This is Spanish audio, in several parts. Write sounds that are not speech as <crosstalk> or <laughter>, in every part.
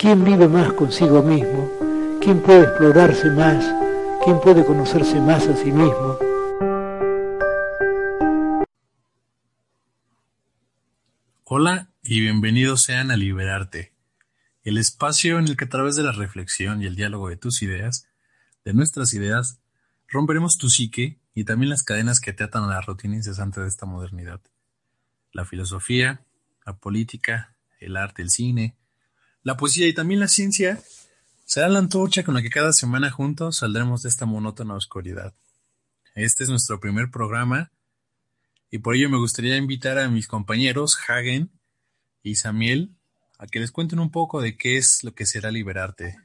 ¿Quién vive más consigo mismo? ¿Quién puede explorarse más? ¿Quién puede conocerse más a sí mismo? Hola y bienvenidos sean a Liberarte, el espacio en el que a través de la reflexión y el diálogo de tus ideas, de nuestras ideas, romperemos tu psique y también las cadenas que te atan a la rutina incesante de esta modernidad. La filosofía, la política, el arte, el cine, la poesía y también la ciencia será la antorcha con la que cada semana juntos saldremos de esta monótona oscuridad. Este es nuestro primer programa y por ello me gustaría invitar a mis compañeros Hagen y Samiel a que les cuenten un poco de qué es lo que será liberarte,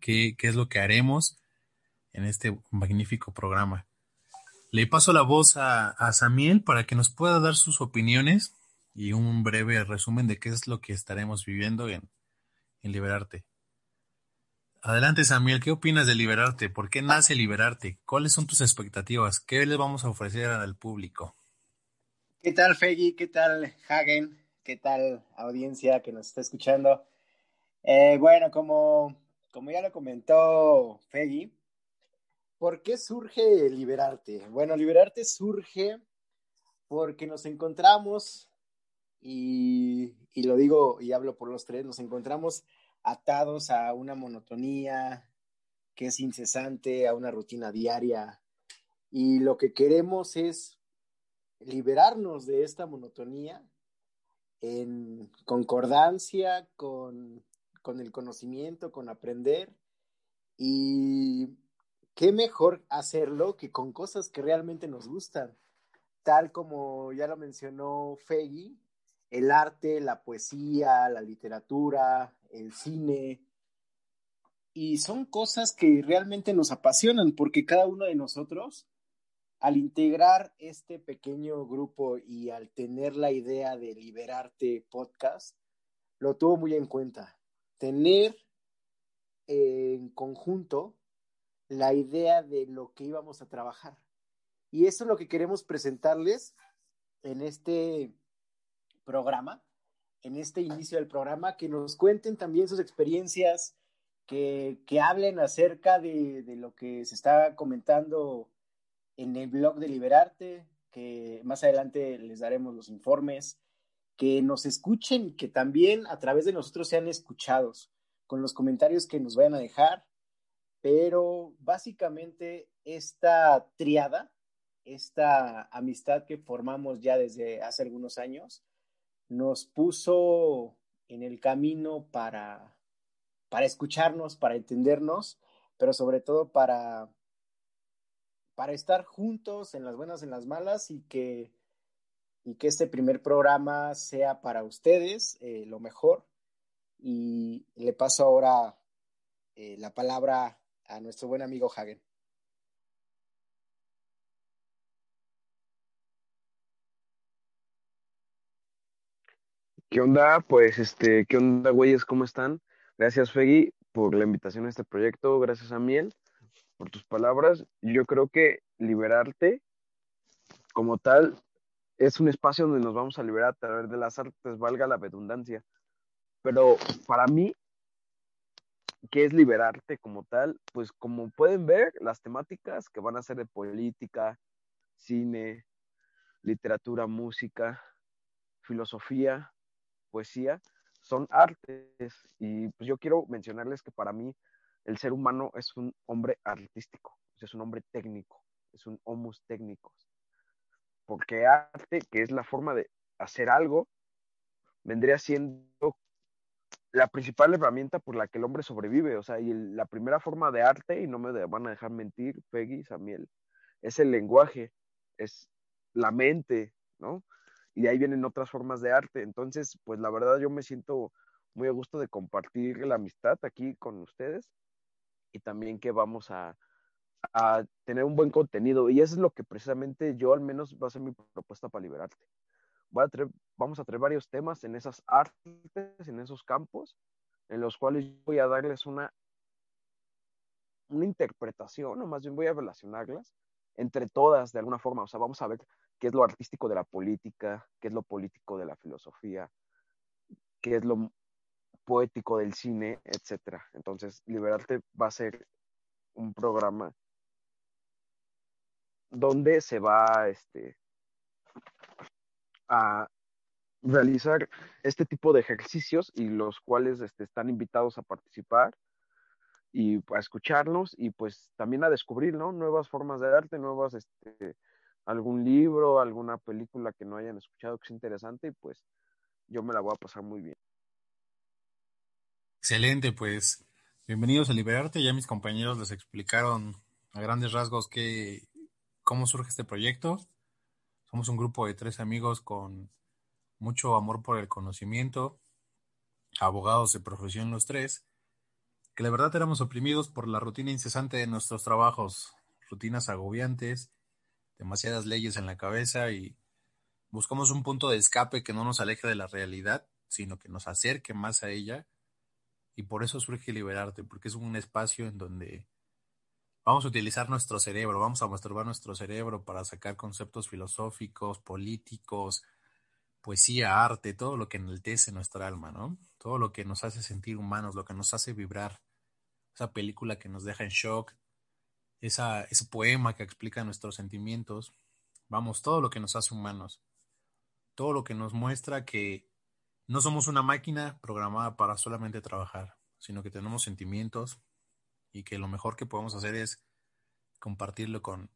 qué, qué es lo que haremos en este magnífico programa. Le paso la voz a, a Samiel para que nos pueda dar sus opiniones y un breve resumen de qué es lo que estaremos viviendo en, en Liberarte. Adelante, Samuel, ¿qué opinas de Liberarte? ¿Por qué nace Liberarte? ¿Cuáles son tus expectativas? ¿Qué les vamos a ofrecer al público? ¿Qué tal, Feggy? ¿Qué tal, Hagen? ¿Qué tal, audiencia que nos está escuchando? Eh, bueno, como, como ya lo comentó Feggy, ¿por qué surge Liberarte? Bueno, Liberarte surge porque nos encontramos, y, y lo digo y hablo por los tres, nos encontramos atados a una monotonía que es incesante, a una rutina diaria. Y lo que queremos es liberarnos de esta monotonía en concordancia con, con el conocimiento, con aprender. Y qué mejor hacerlo que con cosas que realmente nos gustan, tal como ya lo mencionó Feggy, el arte, la poesía, la literatura, el cine. Y son cosas que realmente nos apasionan porque cada uno de nosotros, al integrar este pequeño grupo y al tener la idea de Liberarte Podcast, lo tuvo muy en cuenta. Tener en conjunto la idea de lo que íbamos a trabajar. Y eso es lo que queremos presentarles en este programa, en este inicio del programa, que nos cuenten también sus experiencias, que, que hablen acerca de, de, lo que se está comentando en el blog de Liberarte, que más adelante les daremos los informes, que nos escuchen, que también a través de nosotros sean escuchados con los comentarios que nos vayan a dejar, pero básicamente esta triada, esta amistad que formamos ya desde hace algunos años, nos puso en el camino para, para escucharnos, para entendernos, pero sobre todo para, para estar juntos en las buenas, en las malas y que, y que este primer programa sea para ustedes eh, lo mejor. Y le paso ahora eh, la palabra a nuestro buen amigo Hagen. ¿Qué onda? Pues, este, ¿qué onda, güeyes? ¿Cómo están? Gracias, Feggy, por la invitación a este proyecto. Gracias a Miel por tus palabras. Yo creo que liberarte como tal es un espacio donde nos vamos a liberar a través de las artes, valga la redundancia. Pero para mí, ¿qué es liberarte como tal? Pues como pueden ver, las temáticas que van a ser de política, cine, literatura, música, filosofía, poesía, son artes. Y pues yo quiero mencionarles que para mí el ser humano es un hombre artístico, es un hombre técnico, es un homus técnicos. Porque arte, que es la forma de hacer algo, vendría siendo la principal herramienta por la que el hombre sobrevive. O sea, y la primera forma de arte, y no me van a dejar mentir, Peggy, Samuel, es el lenguaje, es la mente, ¿no? Y de ahí vienen otras formas de arte. Entonces, pues la verdad yo me siento muy a gusto de compartir la amistad aquí con ustedes y también que vamos a, a tener un buen contenido. Y eso es lo que precisamente yo al menos va a ser mi propuesta para liberarte. Vamos a traer varios temas en esas artes, en esos campos, en los cuales voy a darles una, una interpretación, o más bien voy a relacionarlas entre todas de alguna forma. O sea, vamos a ver qué es lo artístico de la política, qué es lo político de la filosofía, qué es lo poético del cine, etcétera. Entonces, Liberarte va a ser un programa donde se va este, a realizar este tipo de ejercicios y los cuales este, están invitados a participar y a escucharnos y pues también a descubrir ¿no? nuevas formas de arte, nuevas, este, algún libro, alguna película que no hayan escuchado que es interesante y pues yo me la voy a pasar muy bien. Excelente, pues bienvenidos a Liberarte. Ya mis compañeros les explicaron a grandes rasgos que, cómo surge este proyecto. Somos un grupo de tres amigos con mucho amor por el conocimiento, abogados de profesión los tres, que la verdad éramos oprimidos por la rutina incesante de nuestros trabajos, rutinas agobiantes, demasiadas leyes en la cabeza y buscamos un punto de escape que no nos aleje de la realidad, sino que nos acerque más a ella. Y por eso surge Liberarte, porque es un espacio en donde vamos a utilizar nuestro cerebro, vamos a masturbar nuestro cerebro para sacar conceptos filosóficos, políticos, poesía, arte, todo lo que enaltece nuestra alma, ¿no? Todo lo que nos hace sentir humanos, lo que nos hace vibrar. Esa película que nos deja en shock, esa, ese poema que explica nuestros sentimientos, vamos, todo lo que nos hace humanos, todo lo que nos muestra que no somos una máquina programada para solamente trabajar, sino que tenemos sentimientos y que lo mejor que podemos hacer es compartirlo con,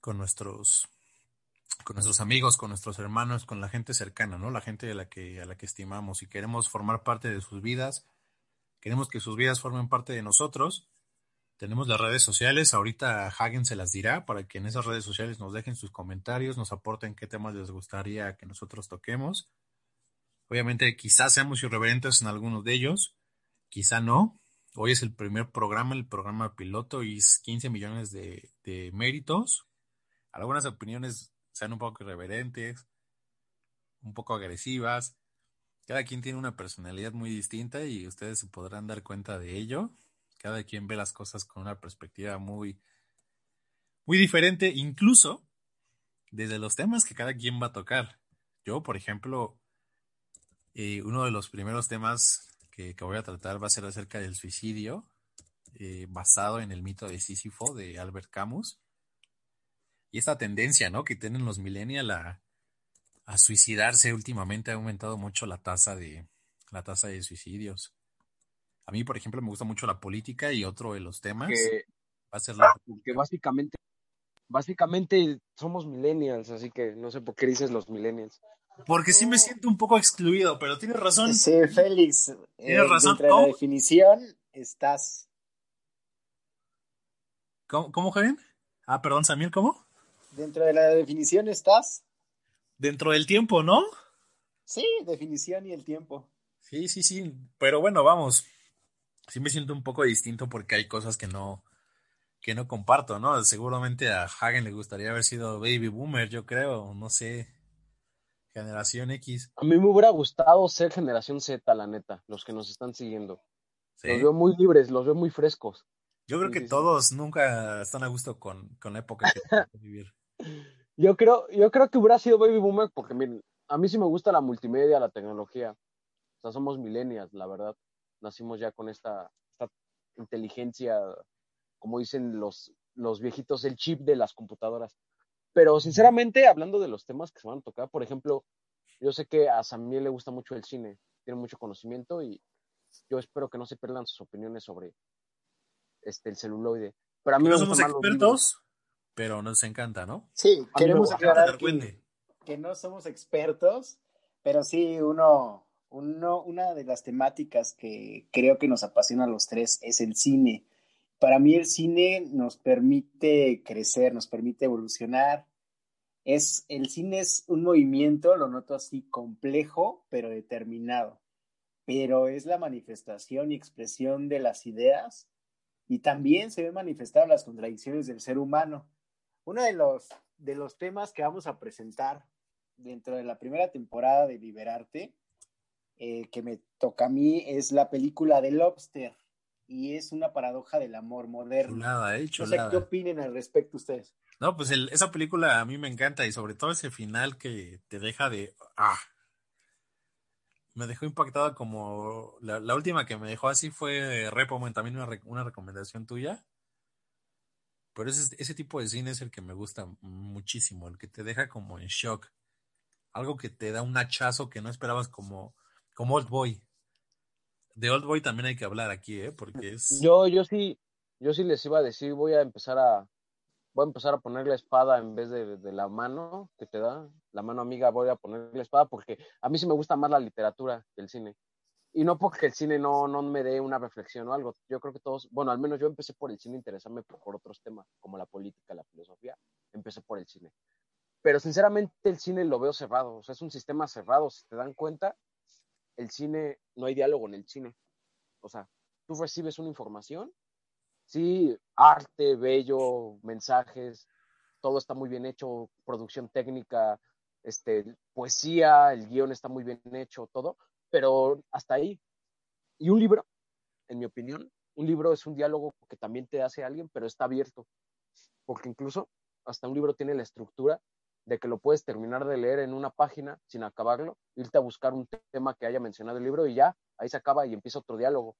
con nuestros con nuestros amigos, con nuestros hermanos, con la gente cercana, ¿no? La gente a la que a la que estimamos y queremos formar parte de sus vidas, queremos que sus vidas formen parte de nosotros tenemos las redes sociales, ahorita Hagen se las dirá para que en esas redes sociales nos dejen sus comentarios, nos aporten qué temas les gustaría que nosotros toquemos. Obviamente quizás seamos irreverentes en algunos de ellos, quizá no. Hoy es el primer programa, el programa piloto y 15 millones de, de méritos. Algunas opiniones sean un poco irreverentes, un poco agresivas. Cada quien tiene una personalidad muy distinta y ustedes se podrán dar cuenta de ello. Cada quien ve las cosas con una perspectiva muy, muy diferente, incluso desde los temas que cada quien va a tocar. Yo, por ejemplo, eh, uno de los primeros temas que, voy a tratar va a ser acerca del suicidio, eh, basado en el mito de Sísifo de Albert Camus. Y esta tendencia, ¿no? Que tienen los millennials a, a suicidarse últimamente ha aumentado mucho la tasa de la tasa de suicidios. A mí, por ejemplo, me gusta mucho la política y otro de los temas que, va a ser la... <laughs> Que básicamente, básicamente somos millennials, así que no sé por qué dices los millennials. Porque sí me siento un poco excluido, pero tienes razón. Sí, Félix. Tienes eh, razón. Dentro de la definición estás. ¿Cómo, ¿Cómo, Javier? Ah, perdón, Samuel, ¿cómo? Dentro de la definición estás. Dentro del tiempo, ¿no? Sí, definición y el tiempo. Sí, sí, sí. Pero bueno, vamos sí me siento un poco distinto porque hay cosas que no, que no comparto, ¿no? Seguramente a Hagen le gustaría haber sido baby boomer, yo creo, no sé, generación X. A mí me hubiera gustado ser generación Z, la neta, los que nos están siguiendo. Los veo muy libres, los veo muy frescos. Yo creo que todos nunca están a gusto con, con la época que <laughs> vivir. Yo creo, yo creo que hubiera sido baby boomer porque miren, a mí sí me gusta la multimedia, la tecnología. O sea, somos millennials, la verdad nacimos ya con esta, inteligencia, como dicen los, los viejitos, el chip de las computadoras. Pero sinceramente, hablando de los temas que se van a tocar, por ejemplo, yo sé que a Samuel le gusta mucho el cine, tiene mucho conocimiento y yo espero que no se pierdan sus opiniones sobre este el celuloide. Pero a mí no somos expertos, pero nos encanta, ¿no? Sí, queremos aclarar que, que no somos expertos, pero sí uno una de las temáticas que creo que nos apasiona a los tres es el cine. Para mí el cine nos permite crecer, nos permite evolucionar. Es, el cine es un movimiento, lo noto así, complejo, pero determinado. Pero es la manifestación y expresión de las ideas y también se ven manifestadas las contradicciones del ser humano. Uno de los, de los temas que vamos a presentar dentro de la primera temporada de Liberarte eh, que me toca a mí es la película de Lobster y es una paradoja del amor moderno. Chulada, eh, No sé qué opinen al respecto ustedes. No, pues esa película a mí me encanta y sobre todo ese final que te deja de... Ah, me dejó impactada como la, última que me dejó así fue Repomen, también una, una recomendación tuya. Pero ese, ese tipo de cine es el que me gusta muchísimo, el que te deja como en shock. Algo que te da un hachazo que no esperabas como, como Old Boy. De Old Boy también hay que hablar aquí, ¿eh? Porque es... Yo, yo sí, yo sí les iba a decir, voy a empezar a, voy a empezar a poner la espada en vez de, de, la mano que te da, la mano amiga, voy a poner la espada porque a mí sí me gusta más la literatura que el cine. Y no porque el cine no, no me dé una reflexión o algo. Yo creo que todos, bueno, al menos yo empecé por el cine interesarme por, por otros temas, como la política, la filosofía. Empecé por el cine. Pero sinceramente el cine lo veo cerrado. O sea, es un sistema cerrado. Si te dan cuenta, el cine, no hay diálogo en el cine. O sea, tú recibes una información sí, arte, bello, mensajes, todo está muy bien hecho, producción técnica, este, poesía, el guion está muy bien hecho, todo, pero hasta ahí. Y un libro, en mi opinión, un libro es un diálogo que también te hace alguien, pero está abierto, porque incluso hasta un libro tiene la estructura de que lo puedes terminar de leer en una página sin acabarlo, irte a buscar un tema que haya mencionado el libro y ya, ahí se acaba y empieza otro diálogo.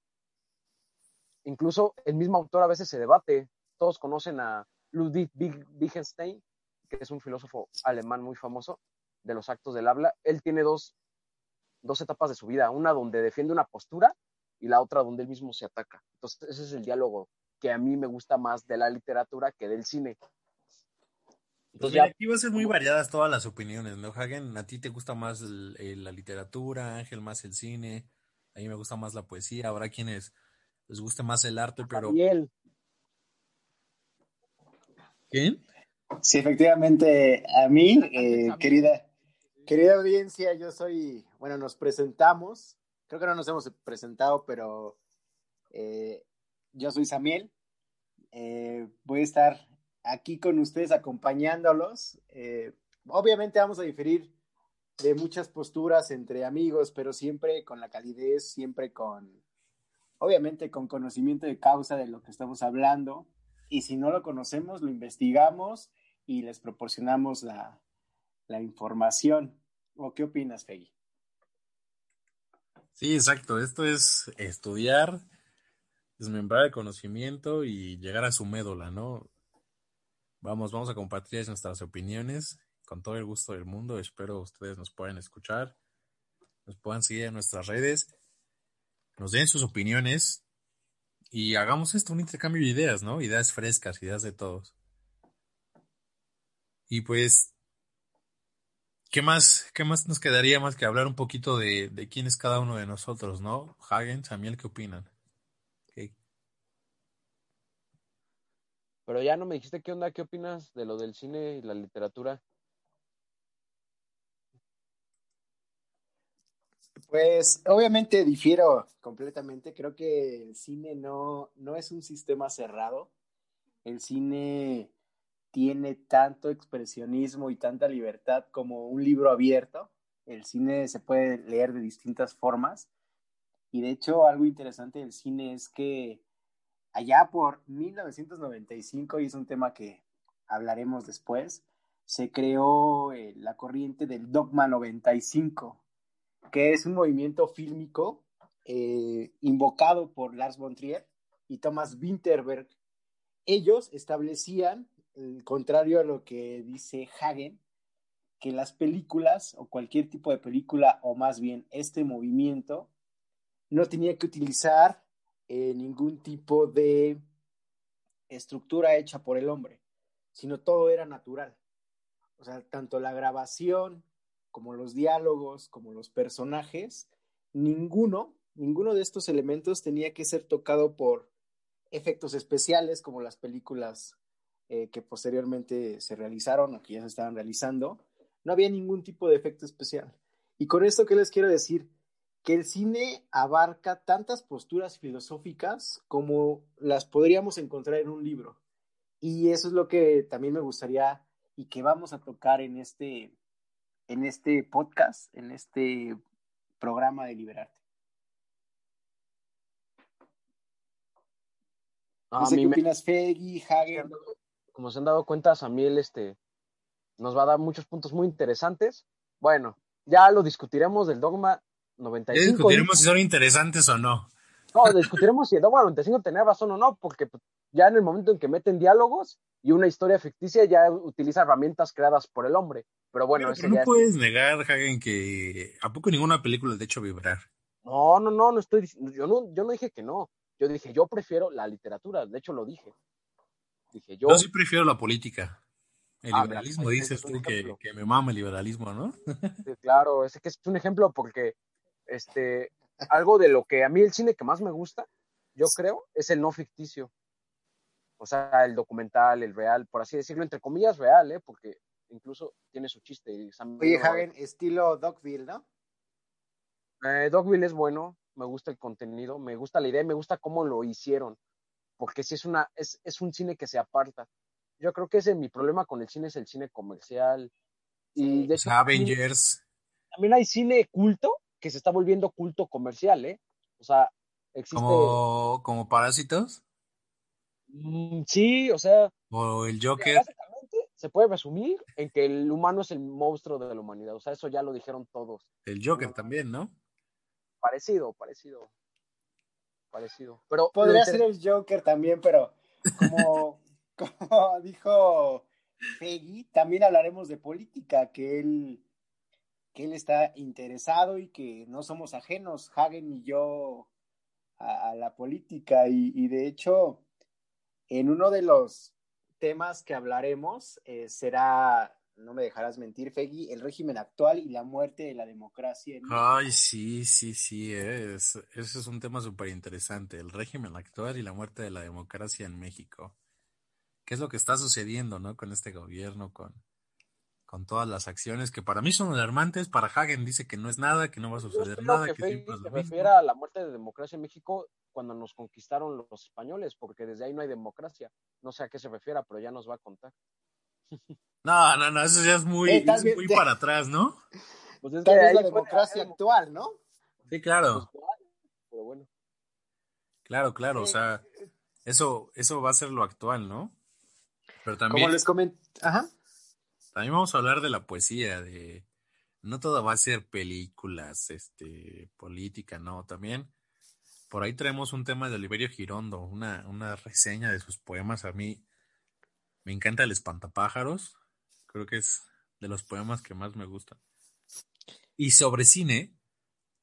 Incluso el mismo autor a veces se debate. Todos conocen a Ludwig Wittgenstein, que es un filósofo alemán muy famoso de los actos del habla. Él tiene dos, dos etapas de su vida, una donde defiende una postura y la otra donde él mismo se ataca. Entonces, ese es el diálogo que a mí me gusta más de la literatura que del cine. Entonces, aquí va a ser muy variadas todas las opiniones, ¿no, Hagen? ¿A ti te gusta más la literatura, Ángel más el cine? A mí me gusta más la poesía. Habrá quienes les gusta más el arte, pero... él. ¿Quién? Sí, efectivamente, a mí, eh, querida, querida audiencia, yo soy, bueno, nos presentamos, creo que no nos hemos presentado, pero eh, yo soy Samuel, eh, voy a estar aquí con ustedes acompañándolos. obviamente vamos a diferir de muchas posturas entre amigos, pero siempre con la calidez, siempre con, obviamente con conocimiento de causa de lo que estamos hablando, y si no lo conocemos, lo investigamos y les proporcionamos la, información. ¿O qué opinas, Fegui? Sí, exacto. Esto es estudiar, desmembrar el conocimiento y llegar a su médula, ¿no? Vamos, vamos a compartir nuestras opiniones con todo el gusto del mundo. Espero ustedes nos puedan escuchar, nos puedan seguir en nuestras redes nos den sus opiniones y hagamos esto, un intercambio de ideas, ¿no? Ideas frescas, ideas de todos. Y pues, ¿qué más, qué más nos quedaría más que hablar un poquito de, quién es cada uno de nosotros, ¿no? Hagen, Samuel, ¿qué opinan? Pero ya no me dijiste qué onda, qué opinas de lo del cine y la literatura. Pues obviamente difiero completamente. Creo que el cine no, no es un sistema cerrado. El cine tiene tanto expresionismo y tanta libertad como un libro abierto. El cine se puede leer de distintas formas. Y de hecho, algo interesante del cine es que allá por 1995, y es un tema que hablaremos después, se creó eh, la corriente del Dogma 95 que es un movimiento fílmico eh, invocado por Lars von Trier y Thomas Winterberg. Ellos establecían, el contrario a lo que dice Hagen, que las películas o cualquier tipo de película, o más bien este movimiento, no tenía que utilizar eh, ningún tipo de estructura hecha por el hombre, sino todo era natural. O sea, tanto la grabación, como los diálogos, como los personajes, ninguno, ninguno de estos elementos tenía que ser tocado por efectos especiales como las películas eh, que posteriormente se realizaron o que ya se estaban realizando. No había ningún tipo de efecto especial. Y con esto, ¿qué les quiero decir? Que el cine abarca tantas posturas filosóficas como las podríamos encontrar en un libro. Y eso es lo que también me gustaría y que vamos a tocar en este, en este podcast, en este programa de Liberarte. a ¿Qué opinas, Feggy, Hagen? Como se han dado cuenta, Samuel este, nos va a dar muchos puntos muy interesantes. Bueno, ya lo discutiremos del dogma 95. Ya discutiremos si son interesantes o no. No, discutiremos si el Dogma 95 tenía razón o no, porque pues, ya en el momento en que meten diálogos y una historia ficticia ya utiliza herramientas creadas por el hombre. Pero bueno, pero, no puedes negar, Hagen, que ¿a poco ninguna película de hecho vibrar? No, no, no, no estoy yo no, yo no dije que no. Yo dije, yo prefiero la literatura, de hecho lo dije. Dije, yo. Yo sí prefiero la política. El ah, liberalismo, dices tú que, que, me mama el liberalismo, ¿no? Sí, claro, ese que es un ejemplo porque este, algo de lo que a mí el cine que más me gusta, yo creo, es el no ficticio. O sea, el documental, el real, por así decirlo, entre comillas real, ¿eh? Porque incluso tiene su chiste. Oye, Hagen, estilo Dogville, ¿no? Eh, Dogville es bueno, me gusta el contenido, me gusta la idea, me gusta cómo lo hicieron, porque si es una, es, es un cine que se aparta. Yo creo que ese mi problema con el cine es el cine comercial. Y de Avengers. También hay cine culto que se está volviendo culto comercial, ¿eh? O sea, existe. ¿Como, como parásitos? Mm, sí, o sea. O el Joker. Básicamente se puede resumir en que el humano es el monstruo de la humanidad. O sea, eso ya lo dijeron todos. El Joker también, ¿no? Parecido, parecido. Parecido. Pero podría ser el Joker también, pero como, <laughs> como dijo Peggy, también hablaremos de política, que él que él está interesado y que no somos ajenos, Hagen y yo, a, la política. Y, de hecho, en uno de los temas que hablaremos eh, será, no me dejarás mentir, Fegui, el régimen actual y la muerte de la democracia. Ay, sí, sí, sí, es, ese es un tema súper interesante, el régimen actual y la muerte de la democracia en México. ¿Qué es lo que está sucediendo, no? Con este gobierno, con, con todas las acciones que para mí son alarmantes. Para Hagen dice que no es nada, que no va a suceder nada. Que, que se refiere a la muerte de democracia en México cuando nos conquistaron los españoles, porque desde ahí no hay democracia. No sé a qué se refiera, pero ya nos va a contar. No, no, no, eso ya es muy, eh, muy para atrás, ¿no? Pues es, la democracia actual, ¿no? Sí, claro. Pues, pero bueno. Claro, claro, o sea, eso, eso va a ser lo actual, ¿no? Pero también. Como les comenté, ajá. También vamos a hablar de la poesía, de no todo va a ser películas, este, política, no, también por ahí traemos un tema de Oliverio Girondo, una, una reseña de sus poemas. A mí me encanta el espantapájaros, creo que es de los poemas que más me gustan. Y sobre cine,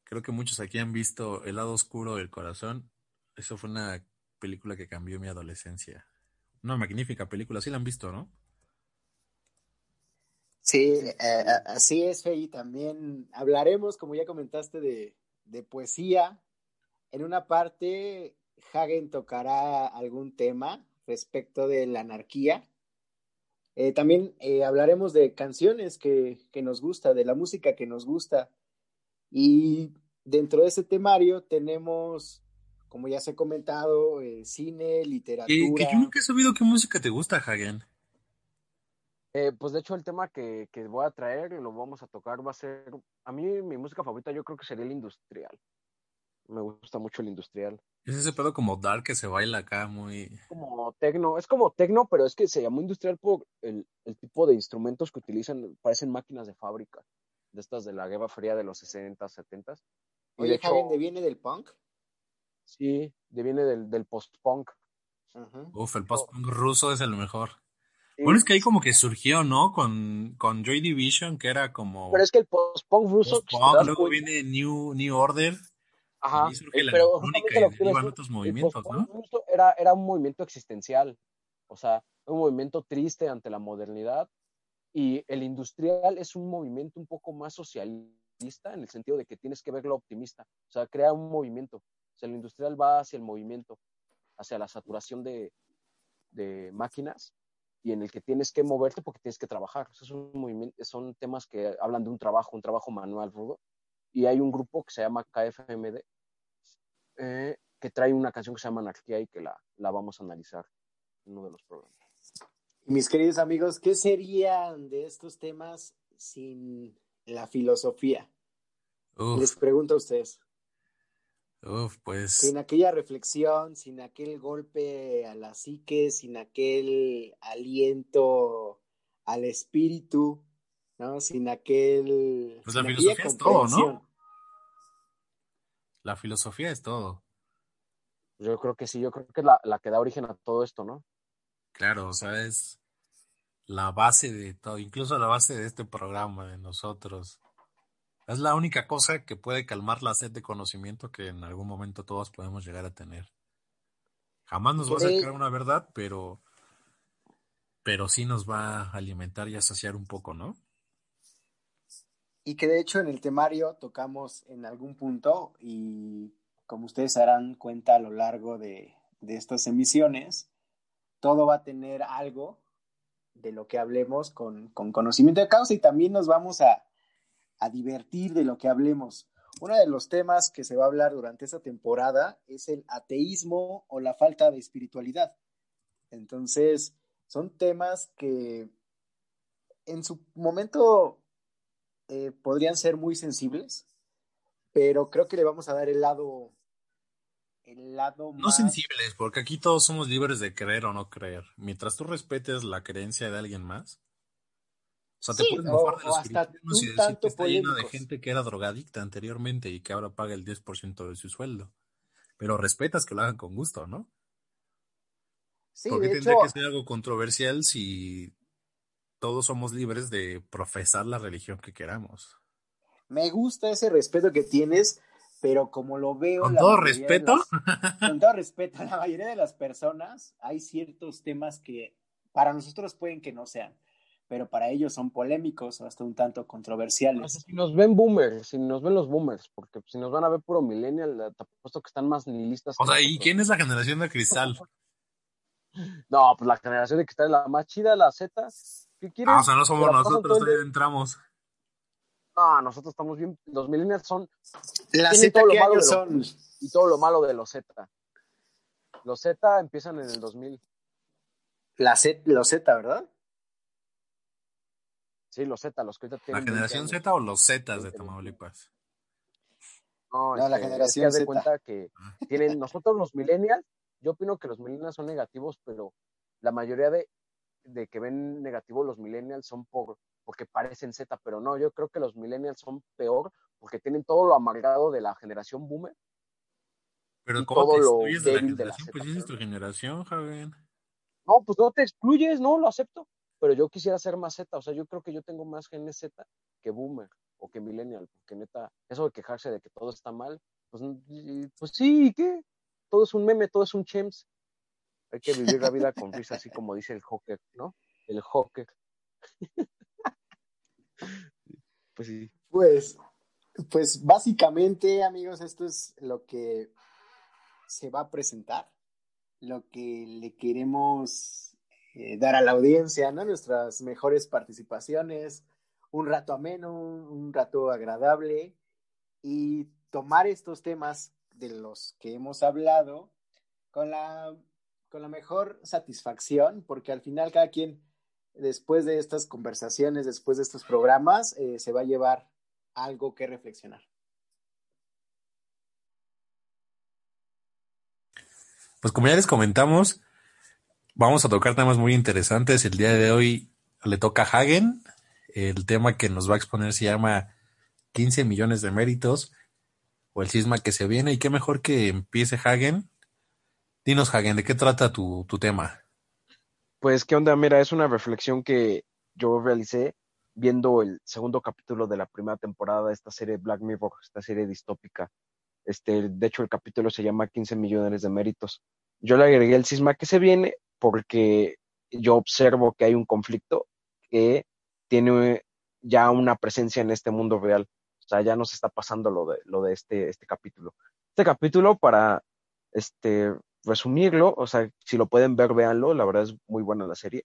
creo que muchos aquí han visto El lado oscuro del corazón. Eso fue una película que cambió mi adolescencia. Una magnífica película, sí la han visto, ¿no? Sí, eh, así es, Fey. También hablaremos, como ya comentaste, de, poesía. En una parte, Hagen tocará algún tema respecto de la anarquía. Eh, también eh, hablaremos de canciones que, nos gusta, de la música que nos gusta. Y dentro de ese temario tenemos, como ya se ha comentado, cine, literatura. que yo nunca he sabido qué música te gusta, Hagen. Eh, pues de hecho el tema que, que, voy a traer y lo vamos a tocar va a ser, a mí mi música favorita yo creo que sería el industrial. Me gusta mucho el industrial. Es ese pedo como dark que se baila acá muy... Como tecno, es como tecno, pero es que se llamó industrial por el, el tipo de instrumentos que utilizan, parecen máquinas de fábrica, de estas de la Guerra Fría de los 60, 70. Oye, de hecho, ¿deviene del punk? Sí, deviene del, del post-punk. Uf, el post-punk ruso es el mejor. Bueno, es que ahí como que surgió, ¿no? Con, con Joy Division, que era como... Pero es que el post-punk ruso... luego viene New, New Order. Ajá, y pero otros movimientos, ¿no? Era, era un movimiento existencial, o sea, un movimiento triste ante la modernidad. Y el industrial es un movimiento un poco más socialista en el sentido de que tienes que verlo optimista. O sea, crea un movimiento. O sea, el industrial va hacia el movimiento, hacia la saturación de, de máquinas y en el que tienes que moverte porque tienes que trabajar. es un movimiento, son temas que hablan de un trabajo, un trabajo manual rudo. Y hay un grupo que se llama KFMD, eh, que trae una canción que se llama Anarquía y que la, la vamos a analizar en uno de los programas. Mis queridos amigos, ¿qué serían de estos temas sin la filosofía? Les pregunto a ustedes. Uf, pues. Sin aquella reflexión, sin aquel golpe a la psique, sin aquel aliento al espíritu, ¿no? Sin aquel. Pues la filosofía es todo, ¿no? La filosofía es todo. Yo creo que sí, yo creo que es la, la que da origen a todo esto, ¿no? Claro, o sea, es la base de todo, incluso la base de este programa, de nosotros. Es la única cosa que puede calmar la sed de conocimiento que en algún momento todos podemos llegar a tener. Jamás nos va a sacar una verdad, pero, pero sí nos va a alimentar y a saciar un poco, ¿no? Y que de hecho en el temario tocamos en algún punto y como ustedes se darán cuenta a lo largo de, de estas emisiones, todo va a tener algo de lo que hablemos con, con conocimiento de causa y también nos vamos a, a divertir de lo que hablemos. Uno de los temas que se va a hablar durante esta temporada es el ateísmo o la falta de espiritualidad. Entonces, son temas que en su momento eh, podrían ser muy sensibles, pero creo que le vamos a dar el lado el lado No sensibles, porque aquí todos somos libres de creer o no creer. Mientras tú respetes la creencia de alguien más. O sea, te puedes mofar de los cristianos y decir que está lleno de gente que era drogadicta anteriormente y que ahora paga el 10% de su sueldo. Pero respetas que lo hagan con gusto, ¿no? Sí, porque tendría que ser algo controversial si todos somos libres de profesar la religión que queramos. Me gusta ese respeto que tienes, pero como lo veo... Con todo respeto. con todo respeto, <laughs> la mayoría de las personas hay ciertos temas que para nosotros pueden que no sean, pero para ellos son polémicos o hasta un tanto controversiales. si nos ven boomers, si nos ven los boomers, porque si nos van a ver puro millennial, te apuesto que están más nihilistas. O sea, ¿y quién es la generación de cristal? <laughs> no, pues la generación de cristal es la más chida, la Z. ¿Qué quieres? Ah, o sea, no somos nosotros, todavía entramos. No, nosotros estamos bien. Los millennials son. La Z que años son. Y todo lo malo de los Z. Los Z empiezan en el 2000. La Z, los Z, ¿verdad? Sí, los Z, los que ahorita tienen. ¿La generación Z o los Z de Tamaulipas? No, no la generación Z. de cuenta que ah. tienen nosotros los millennials. Yo opino que los millennials son negativos, pero la mayoría de, de que ven negativos los millennials son por porque parecen Z, pero no, yo creo que los millennials son peor porque tienen todo lo amargado de la generación boomer. Pero ¿cómo todo lo de la generación? pues es tu generación, Javier. No, pues no te excluyes, no, lo acepto. Pero yo quisiera ser más Z, o sea, yo creo que yo tengo más genes Z que boomer o que millennial, porque neta, eso de quejarse de que todo está mal, pues, pues sí, ¿qué? Todo es un meme, todo es un chems. Hay que vivir la vida con risa, así como dice el Joker, ¿no? El Joker. <laughs> Pues sí. Pues, pues básicamente, amigos, esto es lo que se va a presentar, lo que le queremos eh, dar a la audiencia, ¿no? Nuestras mejores participaciones, un rato ameno, un rato agradable y tomar estos temas de los que hemos hablado con la, con la mejor satisfacción, porque al final cada quien después de estas conversaciones, después de estos programas, eh, se va a llevar algo que reflexionar. Pues como ya les comentamos, vamos a tocar temas muy interesantes. El día de hoy le toca a Hagen. El tema que nos va a exponer se llama 15 millones de méritos o el cisma que se viene. Y qué mejor que empiece Hagen. Dinos, Hagen, ¿de qué trata tu, tu tema? Pues, ¿qué onda? Mira, es una reflexión que yo realicé viendo el segundo capítulo de la primera temporada de esta serie Black Mirror, esta serie distópica. Este, de hecho, el capítulo se llama 15 millones de méritos. Yo le agregué el cisma que se viene porque yo observo que hay un conflicto que tiene ya una presencia en este mundo real. O sea, ya nos está pasando lo de, lo de este, este capítulo. Este capítulo, para este, resumirlo, o sea, si lo pueden ver, véanlo, la verdad es muy buena la serie,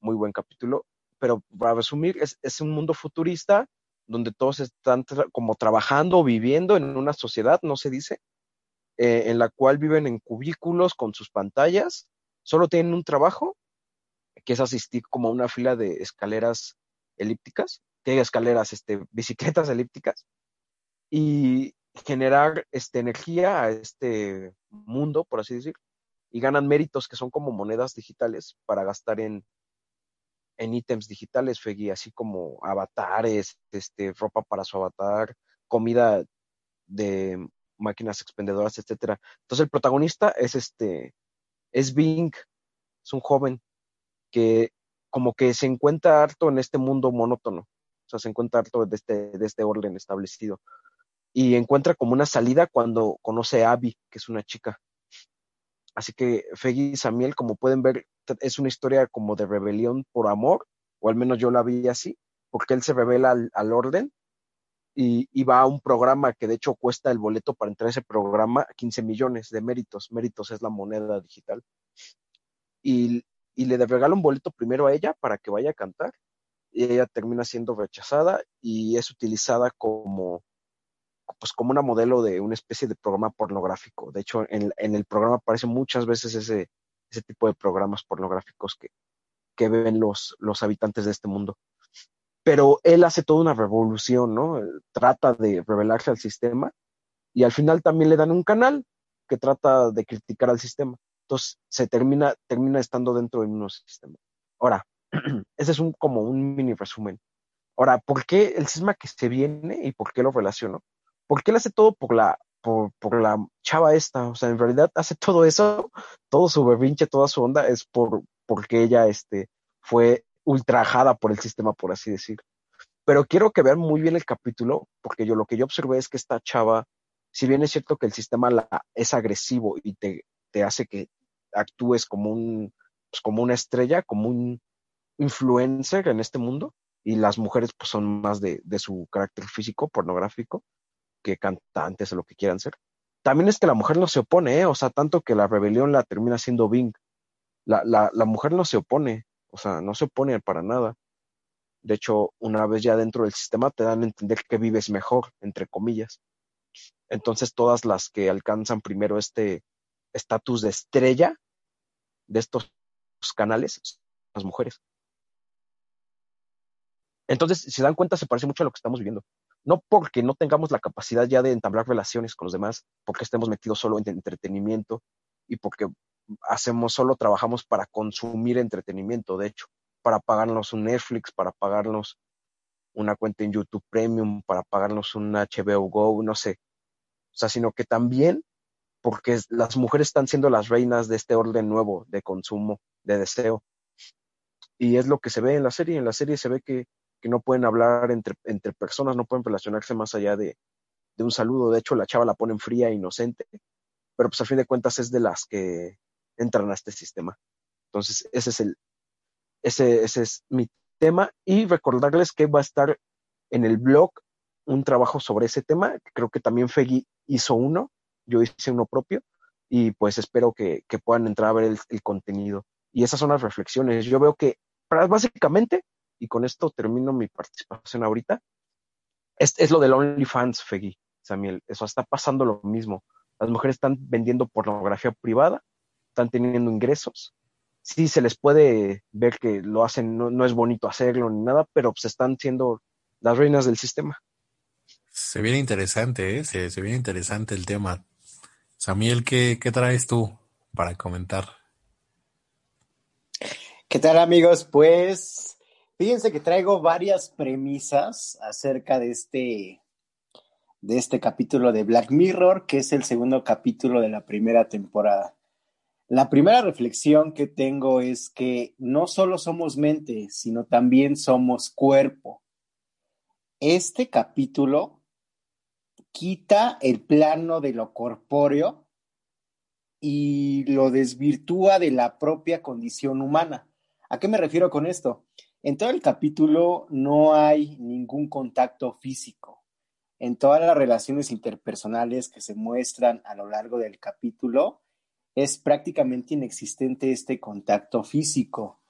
muy buen capítulo, pero para resumir, es, es un mundo futurista donde todos están como trabajando o viviendo en una sociedad, no se dice, eh, en la cual viven en cubículos con sus pantallas, solo tienen un trabajo, que es asistir como a una fila de escaleras elípticas, que hay escaleras, este, bicicletas elípticas, y generar este, energía a este mundo, por así decir, y ganan méritos que son como monedas digitales para gastar en, en ítems digitales, así como avatares, este, ropa para su avatar, comida de máquinas expendedoras, etcétera. Entonces el protagonista es este, es Bing, es un joven que como que se encuentra harto en este mundo monótono, o sea, se encuentra harto de este, de este orden establecido y encuentra como una salida cuando conoce a Abby, que es una chica. Así que Feggy y Samuel, como pueden ver, es una historia como de rebelión por amor, o al menos yo la vi así, porque él se revela al, orden y, va a un programa que de hecho cuesta el boleto para entrar a ese programa 15 millones de méritos. Méritos es la moneda digital. Y, y le regala un boleto primero a ella para que vaya a cantar. Y ella termina siendo rechazada y es utilizada como, pues como una modelo de una especie de programa pornográfico. De hecho, en, el programa aparece muchas veces ese, ese tipo de programas pornográficos que, que ven los, los habitantes de este mundo. Pero él hace toda una revolución, ¿no? Trata de rebelarse al sistema y al final también le dan un canal que trata de criticar al sistema. Entonces se termina, termina estando dentro del mismo sistema. Ahora, <clears throat> ese es un, como un mini resumen. Ahora, ¿por qué el sistema que se viene y por qué lo relaciono? Porque él hace todo por la, por, por, la chava esta. O sea, en realidad hace todo eso, todo su berrinche, toda su onda es por, porque ella este, fue ultrajada por el sistema, por así decir. Pero quiero que vean muy bien el capítulo, porque yo lo que yo observé es que esta chava, si bien es cierto que el sistema la, es agresivo y te, te hace que actúes como un, pues como una estrella, como un influencer en este mundo, y las mujeres pues son más de, de su carácter físico, pornográfico, que cantantes o lo que quieran ser. También es que la mujer no se opone, ¿eh? o sea, tanto que la rebelión la termina siendo Bing. La, la, la mujer no se opone, o sea, no se opone para nada. De hecho, una vez ya dentro del sistema te dan a entender que vives mejor, entre comillas. Entonces, todas las que alcanzan primero este estatus de estrella de estos canales son las mujeres. Entonces, si se dan cuenta, se parece mucho a lo que estamos viviendo. No porque no tengamos la capacidad ya de entablar relaciones con los demás, porque estemos metidos solo en entretenimiento y porque hacemos solo trabajamos para consumir entretenimiento, de hecho, para pagarnos un Netflix, para pagarnos una cuenta en YouTube Premium, para pagarnos un HBO Go, no sé. O sea, sino que también porque las mujeres están siendo las reinas de este orden nuevo de consumo, de deseo. Y es lo que se ve en la serie. En la serie se ve que, que no pueden hablar entre, entre personas, no pueden relacionarse más allá de, de un saludo. De hecho, la chava la ponen fría e inocente, pero pues a fin de cuentas es de las que entran a este sistema. Entonces, ese es el, ese, ese es mi tema. Y recordarles que va a estar en el blog un trabajo sobre ese tema. Creo que también Fegui hizo uno yo hice uno propio y pues espero que, puedan entrar a ver el, contenido. Y esas son las reflexiones. Yo veo que básicamente, y con esto termino mi participación ahorita, es, es lo del OnlyFans, Fegui, Samuel. Eso está pasando lo mismo. Las mujeres están vendiendo pornografía privada, están teniendo ingresos. Sí, se les puede ver que lo hacen, no, no es bonito hacerlo ni nada, pero se pues, están siendo las reinas del sistema. Se viene interesante, ¿eh? Se, se viene interesante el tema. Samuel, ¿qué, ¿qué traes tú para comentar? ¿Qué tal amigos? Pues fíjense que traigo varias premisas acerca de este, de este capítulo de Black Mirror, que es el segundo capítulo de la primera temporada. La primera reflexión que tengo es que no solo somos mente, sino también somos cuerpo. Este capítulo quita el plano de lo corpóreo y lo desvirtúa de la propia condición humana. ¿A qué me refiero con esto? En todo el capítulo no hay ningún contacto físico. En todas las relaciones interpersonales que se muestran a lo largo del capítulo, es prácticamente inexistente este contacto físico.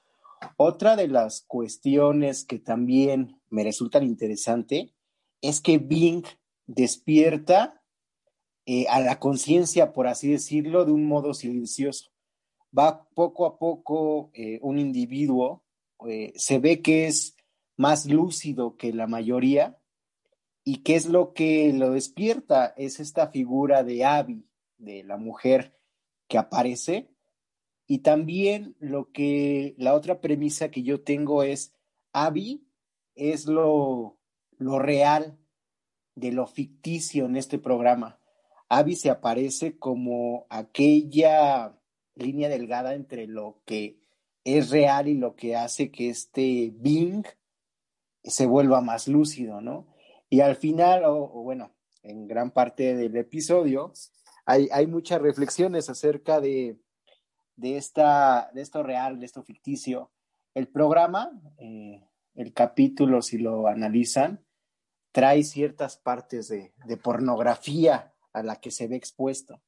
Otra de las cuestiones que también me resultan interesante es que Bing despierta eh, a la conciencia, por así decirlo, de un modo silencioso. Va poco a poco eh, un individuo, eh, se ve que es más lúcido que la mayoría, y qué es lo que lo despierta, es esta figura de Abby, de la mujer que aparece, y también lo que la otra premisa que yo tengo es Abby es lo, lo real de lo ficticio en este programa. Abby se aparece como aquella línea delgada entre lo que es real y lo que hace que este Bing se vuelva más lúcido, ¿no? Y al final, o, bueno, en gran parte del episodio, hay, muchas reflexiones acerca de, de, esta, de esto real, de esto ficticio. El programa, eh, el capítulo, si lo analizan, trae ciertas partes de, de, pornografía a la que se ve expuesto.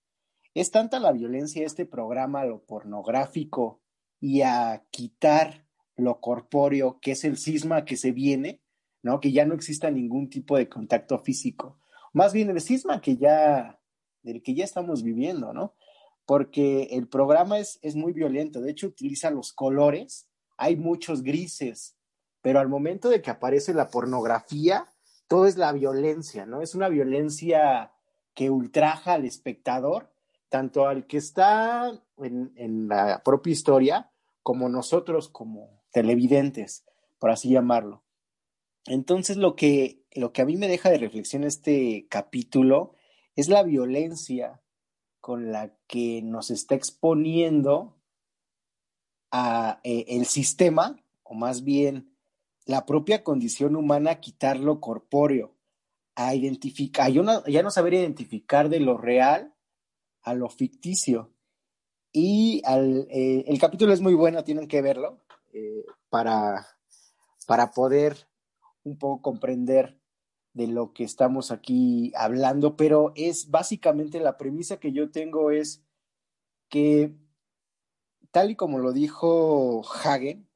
Es tanta la violencia de este programa, lo pornográfico, y a quitar lo corpóreo, que es el cisma que se viene, ¿no? Que ya no exista ningún tipo de contacto físico. Más bien el cisma que ya, del que ya estamos viviendo, ¿no? Porque el programa es, es muy violento, de hecho utiliza los colores, hay muchos grises, pero al momento de que aparece la pornografía, todo es la violencia, ¿no? Es una violencia que ultraja al espectador, tanto al que está en, en la propia historia, como nosotros como televidentes, por así llamarlo. Entonces, lo que, lo que a mí me deja de reflexión este capítulo es la violencia con la que nos está exponiendo a, eh, el sistema, o más bien la propia condición humana, a quitar lo corpóreo, a identificar, ya no saber identificar de lo real a lo ficticio. Y eh, el capítulo es muy bueno, tienen que verlo eh, para, para poder un poco comprender de lo que estamos aquí hablando, pero es básicamente la premisa que yo tengo es que, tal y como lo dijo Hagen,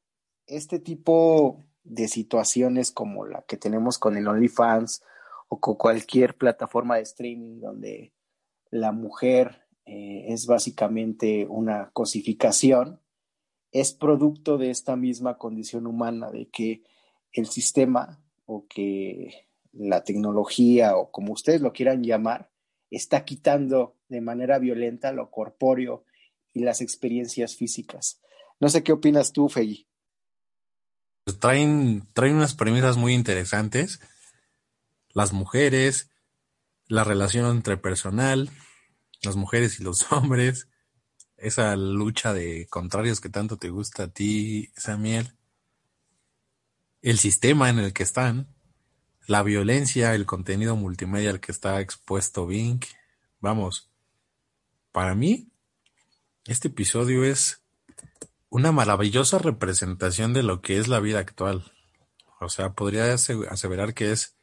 este tipo de situaciones como la que tenemos con el OnlyFans o con cualquier plataforma de streaming donde la mujer eh, es básicamente una cosificación, es producto de esta misma condición humana, de que el sistema o que la tecnología o como ustedes lo quieran llamar, está quitando de manera violenta lo corpóreo y las experiencias físicas. No sé qué opinas tú, Fegui. Pues traen, traen unas premisas muy interesantes. Las mujeres, la relación entre personal, las mujeres y los <laughs> hombres, esa lucha de contrarios que tanto te gusta a ti, Samuel el sistema en el que están, la violencia, el contenido multimedia al que está expuesto Bing. Vamos, para mí, este episodio es una maravillosa representación de lo que es la vida actual. O sea, podría aseverar que es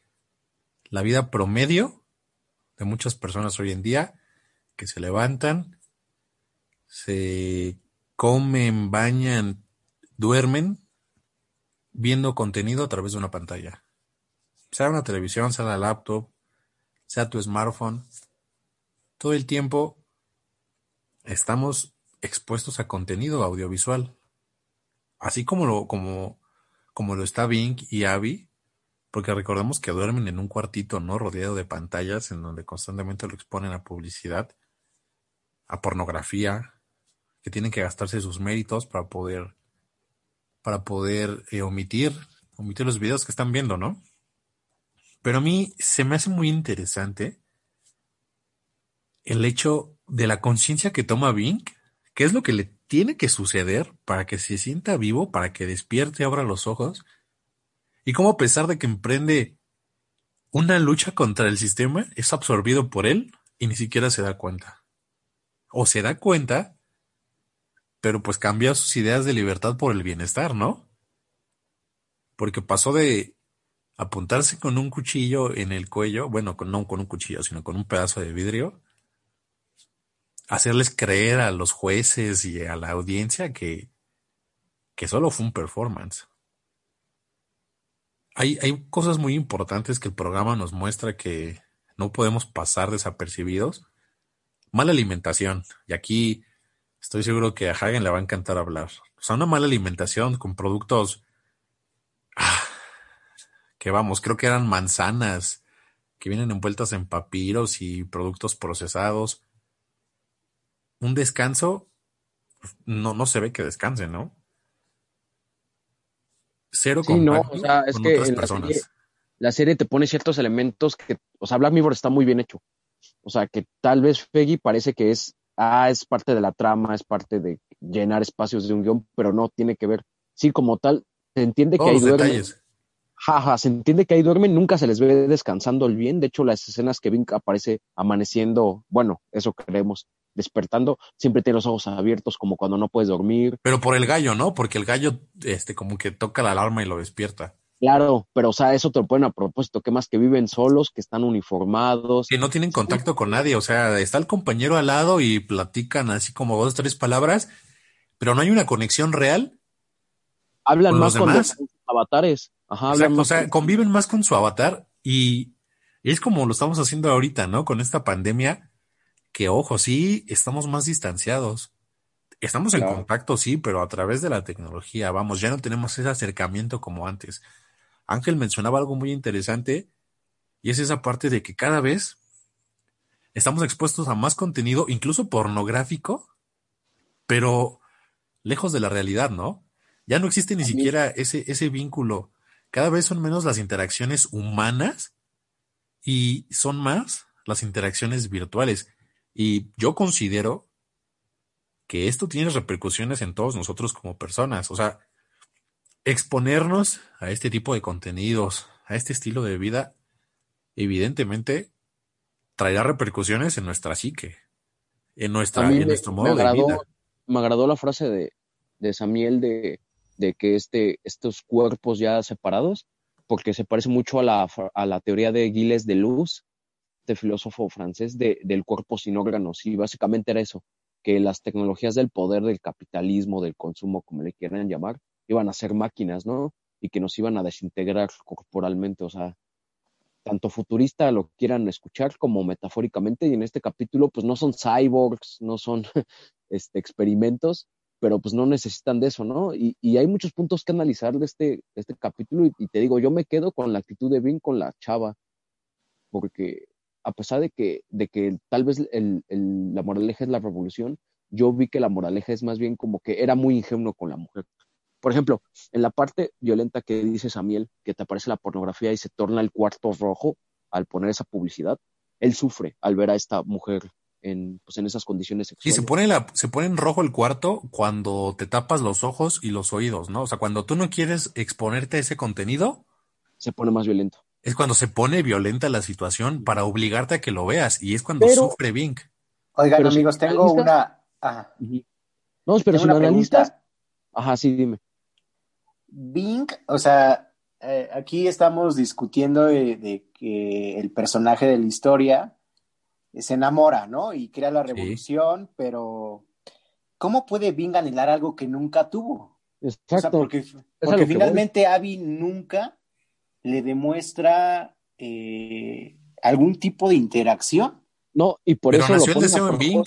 la vida promedio de muchas personas hoy en día que se levantan, se comen, bañan, duermen viendo contenido a través de una pantalla. Sea una televisión, sea la laptop, sea tu smartphone. Todo el tiempo estamos expuestos a contenido audiovisual. Así como lo, como, como lo está Bing y Abby, porque recordemos que duermen en un cuartito, ¿no? Rodeado de pantallas en donde constantemente lo exponen a publicidad, a pornografía, que tienen que gastarse sus méritos para poder para poder eh, omitir, omitir los videos que están viendo, ¿no? Pero a mí se me hace muy interesante el hecho de la conciencia que toma Bing, qué es lo que le tiene que suceder para que se sienta vivo, para que despierte, abra los ojos, y cómo a pesar de que emprende una lucha contra el sistema, es absorbido por él y ni siquiera se da cuenta. O se da cuenta pero pues cambia sus ideas de libertad por el bienestar, ¿no? Porque pasó de apuntarse con un cuchillo en el cuello, bueno, no con un cuchillo, sino con un pedazo de vidrio, hacerles creer a los jueces y a la audiencia que, que solo fue un performance. Hay, hay cosas muy importantes que el programa nos muestra que no podemos pasar desapercibidos. Mala alimentación. Y aquí Estoy seguro que a Hagen le va a encantar hablar. O sea, una mala alimentación con productos ah, que vamos, creo que eran manzanas que vienen envueltas en papiros y productos procesados. Un descanso, no, no se ve que descanse, ¿no? Cero sí, no, o sea, es que la serie, la serie, te pone ciertos elementos que, o sea, Black Mirror está muy bien hecho. O sea, que tal vez Peggy parece que es, ah, es parte de la trama, es parte de llenar espacios de un guion, pero no tiene que ver. Sí, como tal, se entiende que ahí duermen. Jaja, se entiende que ahí duermen, nunca se les ve descansando el bien. De hecho, las escenas que Vink aparece amaneciendo, bueno, eso creemos, despertando, siempre tiene los ojos abiertos como cuando no puedes dormir. Pero por el gallo, ¿no? Porque el gallo, este, como que toca la alarma y lo despierta. Claro, pero o sea, eso te lo ponen a propósito, que más que viven solos, que están uniformados. Que no tienen contacto con nadie, o sea, está el compañero al lado y platican así como dos, tres palabras, pero no hay una conexión real. Hablan más con los avatares. Ajá, o sea, conviven más con su avatar y es como lo estamos haciendo ahorita, ¿no? Con esta pandemia, que ojo, sí, estamos más distanciados. Estamos en contacto, sí, pero a través de la tecnología, vamos, ya no tenemos ese acercamiento como antes. Ángel mencionaba algo muy interesante y es esa parte de que cada vez estamos expuestos a más contenido, incluso pornográfico, pero lejos de la realidad, ¿no? Ya no existe ni siquiera ese, ese vínculo. Cada vez son menos las interacciones humanas y son más las interacciones virtuales. Y yo considero que esto tiene repercusiones en todos nosotros como personas. O sea, exponernos a este tipo de contenidos, a este estilo de vida, evidentemente traerá repercusiones en nuestra psique, en, nuestra, en nuestro modo de vida. Me agradó la frase de, de Samiel de, de, que este, estos cuerpos ya separados, porque se parece mucho a la, a la teoría de Gilles de Luz, este filósofo francés, de, del cuerpo sin órganos. Y básicamente era eso, que las tecnologías del poder, del capitalismo, del consumo, como le quieran llamar, iban a ser máquinas, ¿no? Y que nos iban a desintegrar corporalmente, o sea, tanto futurista lo quieran escuchar como metafóricamente, y en este capítulo, pues no son cyborgs, no son <laughs> este, experimentos, pero pues no necesitan de eso, ¿no? Y, hay muchos puntos que analizar de este, este capítulo, y, te digo, yo me quedo con la actitud de Vin con la chava, porque a pesar de que, de que tal vez el, el, la moraleja es la revolución, yo vi que la moraleja es más bien como que era muy ingenuo con la mujer. Por ejemplo, en la parte violenta que dice Samiel, que te aparece la pornografía y se torna el cuarto rojo al poner esa publicidad, él sufre al ver a esta mujer en, pues, en esas condiciones sexuales. Sí, se pone, la, se pone en rojo el cuarto cuando te tapas los ojos y los oídos, ¿no? O sea, cuando tú no quieres exponerte a ese contenido. Se pone más violento. Es cuando se pone violenta la situación para obligarte a que lo veas y es cuando sufre Bink. Oigan, amigos, tengo una... No, pero si analistas... Ajá, sí, dime. Bing, o sea, eh, aquí estamos discutiendo de, que el personaje de la historia se enamora, ¿no? Y crea la revolución, pero ¿cómo puede Bing anhelar algo que nunca tuvo? Exacto. porque, finalmente Abby nunca le demuestra eh, algún tipo de interacción. No, y por eso lo deseo en Bing.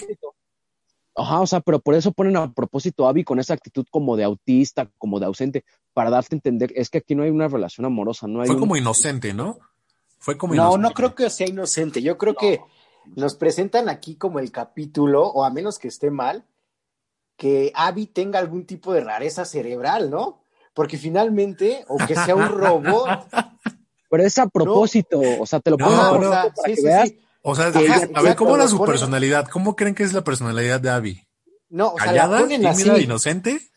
Ajá, o sea, pero por eso ponen a propósito a Abby con esa actitud como de autista, como de ausente, para darte a entender, es que aquí no hay una relación amorosa, no hay Fue como inocente, ¿no? Fue como No, no creo que sea inocente, yo creo que nos presentan aquí como el capítulo, o a menos que esté mal, que Abby tenga algún tipo de rareza cerebral, ¿no? Porque finalmente, o que sea un robot. <laughs> Pero es a propósito, o sea, te lo pongo a para que veas. O sea, a ver, ¿cómo era su personalidad? ¿Cómo creen que es la personalidad de Abby? No, o sea, ¿Callada, tímida, inocente?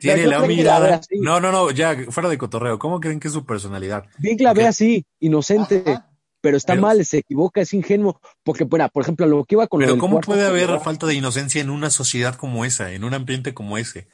Tiene <laughs> la mirada. No, no, no, ya, fuera de cotorreo. ¿Cómo creen que es su personalidad? Bien la ve así, inocente. Pero está mal, se equivoca, es ingenuo. Porque, bueno, por ejemplo, lo que iba con Pero, ¿cómo puede haber falta de inocencia en una sociedad como esa, en un ambiente como ese?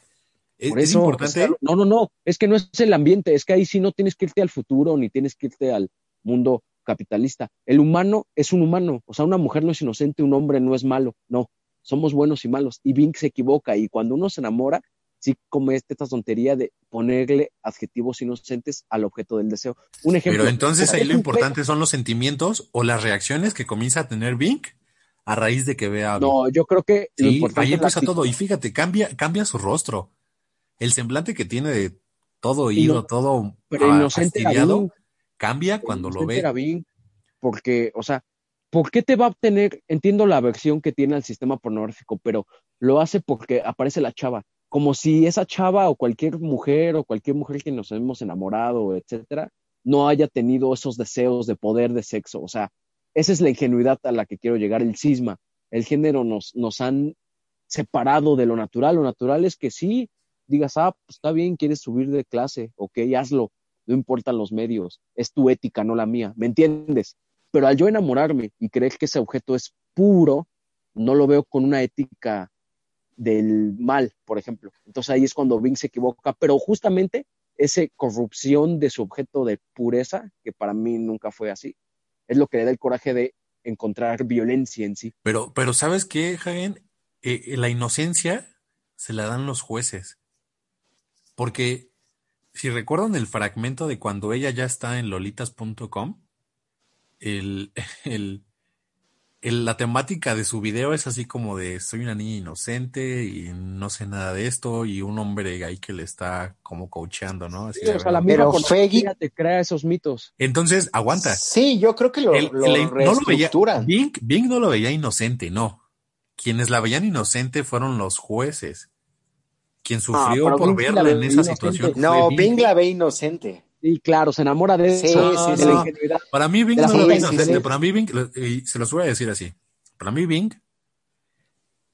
¿Es, importante? no, no, no. Es que no es el ambiente. Es que ahí sí no tienes que irte al futuro ni tienes que irte al mundo capitalista. El humano es un humano. O sea, una mujer no es inocente, un hombre no es malo. No, somos buenos y malos. Y Vink se equivoca. Y cuando uno se enamora, sí comete esta tontería de ponerle adjetivos inocentes al objeto del deseo. Un ejemplo. Pero entonces ahí lo importante son los sentimientos o las reacciones que comienza a tener Vink a raíz de que vea. No, yo creo que sí, ahí empieza todo. Y fíjate, cambia, cambia su rostro. El semblante que tiene de todo oído, todo pero inocente cambia cuando lo ve. porque, o sea, ¿por qué te va a obtener? Entiendo la versión que tiene el sistema pornográfico, pero lo hace porque aparece la chava como si esa chava o cualquier mujer o cualquier mujer que nos hemos enamorado, etcétera, no haya tenido esos deseos de poder de sexo. O sea, esa es la ingenuidad a la que quiero llegar, el cisma. El género nos, han separado de lo natural. Lo natural es que sí, digas, ah, pues está bien, quieres subir de clase, ok, hazlo, no importan los medios, es tu ética, no la mía, ¿me entiendes? Pero al yo enamorarme y creer que ese objeto es puro, no lo veo con una ética del mal, por ejemplo. Entonces ahí es cuando Bing se equivoca, pero justamente esa corrupción de su objeto de pureza, que para mí nunca fue así, es lo que le da el coraje de encontrar violencia en sí. Pero, pero ¿sabes qué, Hagen? Eh, la inocencia se la dan los jueces. Porque si recuerdan el fragmento de cuando ella ya está en lolitas.com, el, <laughs> el, la temática de su video es así como de soy una niña inocente y no sé nada de esto y un hombre ahí que le está como coacheando, ¿no? Así o sea, la Pero te crea esos mitos. Entonces, aguanta. Sí, yo creo que lo, lo no lo veía, Bing, Bing no lo veía inocente, no. Quienes la veían inocente fueron los jueces. Quien ah, sufrió por verla en esa situación. No, Bing la ve inocente. Sí, claro, se enamora de eso, de la ingenuidad. Para mí Bing no lo inocente, para mí Bing, y se los voy a decir así, para mí Bing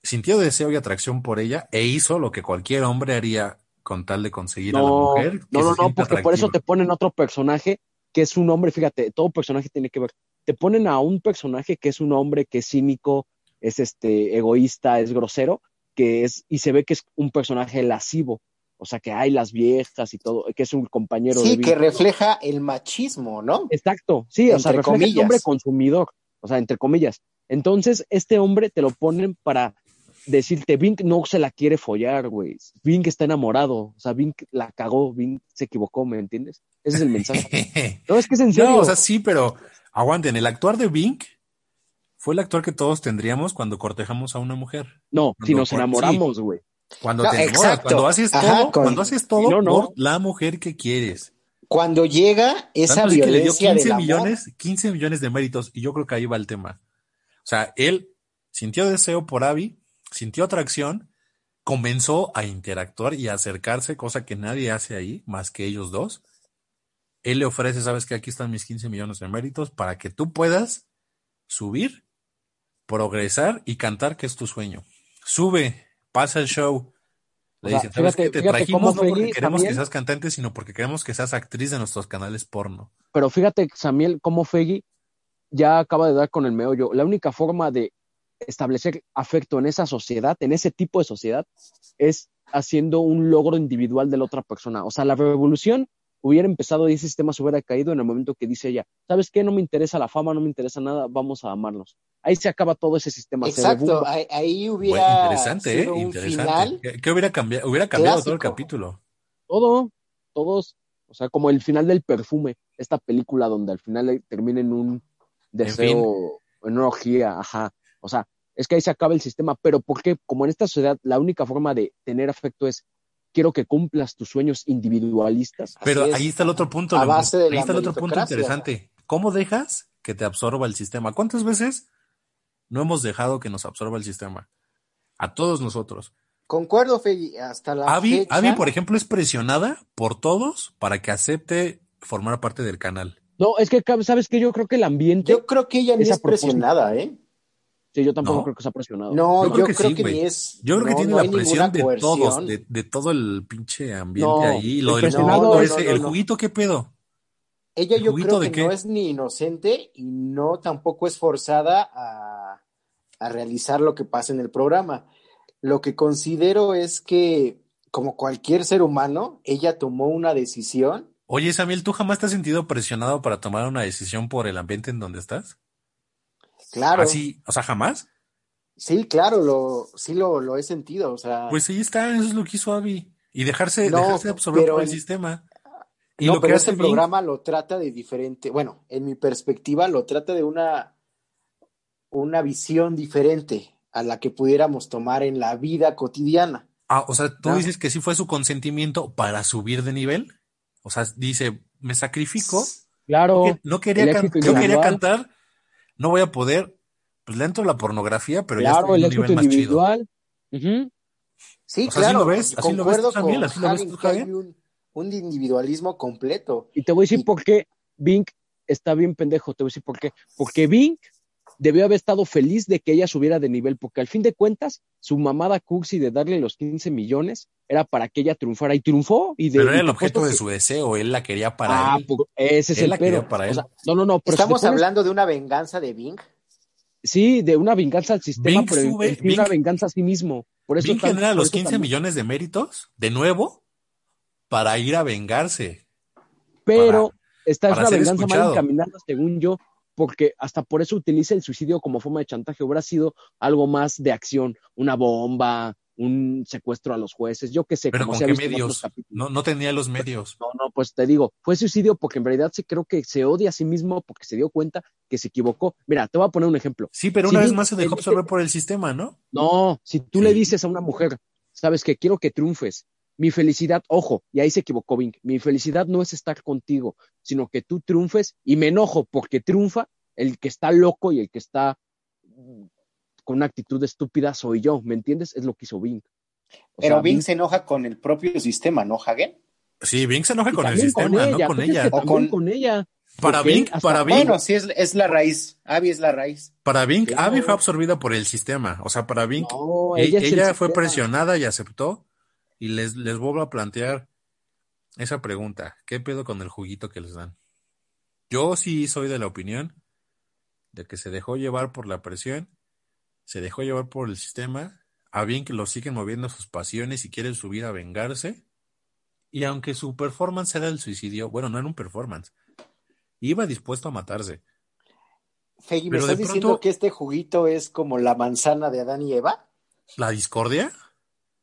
sintió deseo y atracción por ella e hizo lo que cualquier hombre haría con tal de conseguir a la mujer. no, no, no, porque por eso te ponen otro personaje que es un hombre, fíjate, todo personaje tiene que ver. Te ponen a un personaje que es un hombre que es cínico, es este egoísta, es grosero, que es, y se ve que es un personaje lascivo. O sea, que hay las viejas y todo, que es un compañero sí, que refleja el machismo, ¿no? Exacto, sí, o sea, refleja el hombre consumidor, o sea, entre comillas. Entonces, este hombre te lo ponen para decirte, Vink no se la quiere follar, güey. Vink está enamorado, o sea, Vink la cagó, Vink se equivocó, ¿me entiendes? Ese es el mensaje. <laughs> no, es que es en serio. No, o sea, sí, pero aguanten, el actuar de Vink fue el actor que todos tendríamos cuando cortejamos a una mujer. No, si nos enamoramos, güey. Cuando te enamoras, cuando haces todo, cuando haces todo por la mujer que quieres. Cuando llega esa violencia que le dio 15 millones, 15 millones de méritos, y yo creo que ahí va el tema. O sea, él sintió deseo por Abby, sintió atracción, comenzó a interactuar y a acercarse, cosa que nadie hace ahí, más que ellos dos. Él le ofrece, sabes que aquí están mis 15 millones de méritos para que tú puedas subir progresar y cantar, que es tu sueño. Sube, pasa el show. Le dicen, ¿sabes que Te trajimos no porque queremos que seas cantante, sino porque queremos que seas actriz de nuestros canales porno. Pero fíjate, Samuel, cómo Feggy ya acaba de dar con el meollo. La única forma de establecer afecto en esa sociedad, en ese tipo de sociedad, es haciendo un logro individual de la otra persona. O sea, la revolución hubiera empezado y ese sistema se hubiera caído en el momento que dice ella, ¿sabes qué? No me interesa la fama, no me interesa nada, vamos a amarnos. Ahí se acaba todo ese sistema. Exacto, ahí, hubiera interesante, ¿eh? interesante. ¿Qué, hubiera cambiado? Hubiera cambiado todo el capítulo. Todo, todos, o sea, como el final del perfume, esta película donde al final termina en un deseo, en, una orgía, ajá. O sea, es que ahí se acaba el sistema, pero porque como en esta sociedad la única forma de tener afecto es quiero que cumplas tus sueños individualistas. Pero ahí está el otro punto. ahí está el otro punto interesante. ¿Cómo dejas que te absorba el sistema? ¿Cuántas veces no hemos dejado que nos absorba el sistema? A todos nosotros. Concuerdo, Fegui, hasta la Abby, por ejemplo, es presionada por todos para que acepte formar parte del canal. No, es que, ¿sabes que Yo creo que el ambiente... Yo creo que ella ni es presionada, ¿eh? Sí, yo tampoco creo que sea presionado. No, yo creo, que, ni es. Yo creo que tiene la presión de todos, de, todo el pinche ambiente ahí. Lo del juguito ese, el juguito, ¿qué pedo? Ella yo creo que no es ni inocente y no tampoco es forzada a, a realizar lo que pasa en el programa. Lo que considero es que, como cualquier ser humano, ella tomó una decisión. Oye, Samuel, ¿tú jamás te has sentido presionado para tomar una decisión por el ambiente en donde estás? Claro. Así, o sea, jamás. Sí, claro, lo, sí lo, he sentido, o sea. Pues ahí está, eso es lo que hizo Abby. Y dejarse, dejarse absorber por el sistema. Y lo pero que este programa lo trata de diferente, bueno, en mi perspectiva lo trata de una, una visión diferente a la que pudiéramos tomar en la vida cotidiana. Ah, o sea, tú dices que sí fue su consentimiento para subir de nivel. O sea, dice, me sacrifico. Claro. No quería, yo quería cantar no voy a poder, pues le entro la pornografía, pero ya estoy en un nivel más individual. chido. Sí, claro. Así lo ves, así lo ves tú también, así lo ves tú, Javier. Un, un, individualismo completo. Y te voy a decir por qué Bink está bien pendejo, te voy a decir por qué. Porque Bing debió haber estado feliz de que ella subiera de nivel, porque al fin de cuentas, su mamada cursi de darle los 15 millones era para que ella triunfara y triunfó. Y de, pero era y el objeto de que- su deseo, él la quería para Ah, él. pues, ese es Él el la quería pero. para O él. sea, no, no, no, pero si ¿Estamos pones- hablando de una venganza de Bing? Sí, de una venganza al sistema, Bing pero sube- en sí una Bing- venganza a sí mismo. Por eso Bing genera por los eso 15 también- millones de méritos de nuevo para ir a vengarse. Pero para- esta es para una venganza mal encaminada, según yo, porque hasta por eso utiliza el suicidio como forma de chantaje. Hubiera sido algo más de acción, una bomba, un secuestro a los jueces, yo qué sé, Pero como ¿con qué medios? No, no tenía los medios. No, no, pues te digo, fue suicidio porque en realidad se creo que se odia a sí mismo porque se dio cuenta que se equivocó. Mira, te voy a poner un ejemplo. Sí, pero Si una vez más se dejó en- absorber por el sistema, ¿no? No, si tú Sí. le dices a una mujer, sabes que quiero que triunfes, mi felicidad, ojo, y ahí se equivocó Bing, mi felicidad no es estar contigo, sino que tú triunfes y me enojo porque triunfa el que está loco y el que está mm, con una actitud estúpida soy yo, ¿me entiendes? Es lo que hizo Bing. O Pero sea, Bing se enoja con el propio sistema, ¿no, Hagen? Sí, Bing se enoja y con el sistema, no ella, con ella. O con- con ella. Para Bing, hasta- para Bing, Bueno, sí, es, es la raíz. Abby es la raíz. para Bing, Claro. Abby fue absorbida por el sistema. O sea, para Bing, No, ella, fue presionada y aceptó. Y les, les vuelvo a plantear esa pregunta. ¿Qué pedo con el juguito que les dan? Yo sí soy de la opinión de que se dejó llevar por la presión, se dejó llevar por el sistema, a Bing lo siguen moviendo sus pasiones y quieren subir a vengarse. Y aunque su performance era el suicidio, bueno, no era un performance, iba dispuesto a matarse. Feggy, ¿me Pero de estás diciendo pronto- que este juguito es como la manzana de Adán y Eva? ¿La discordia?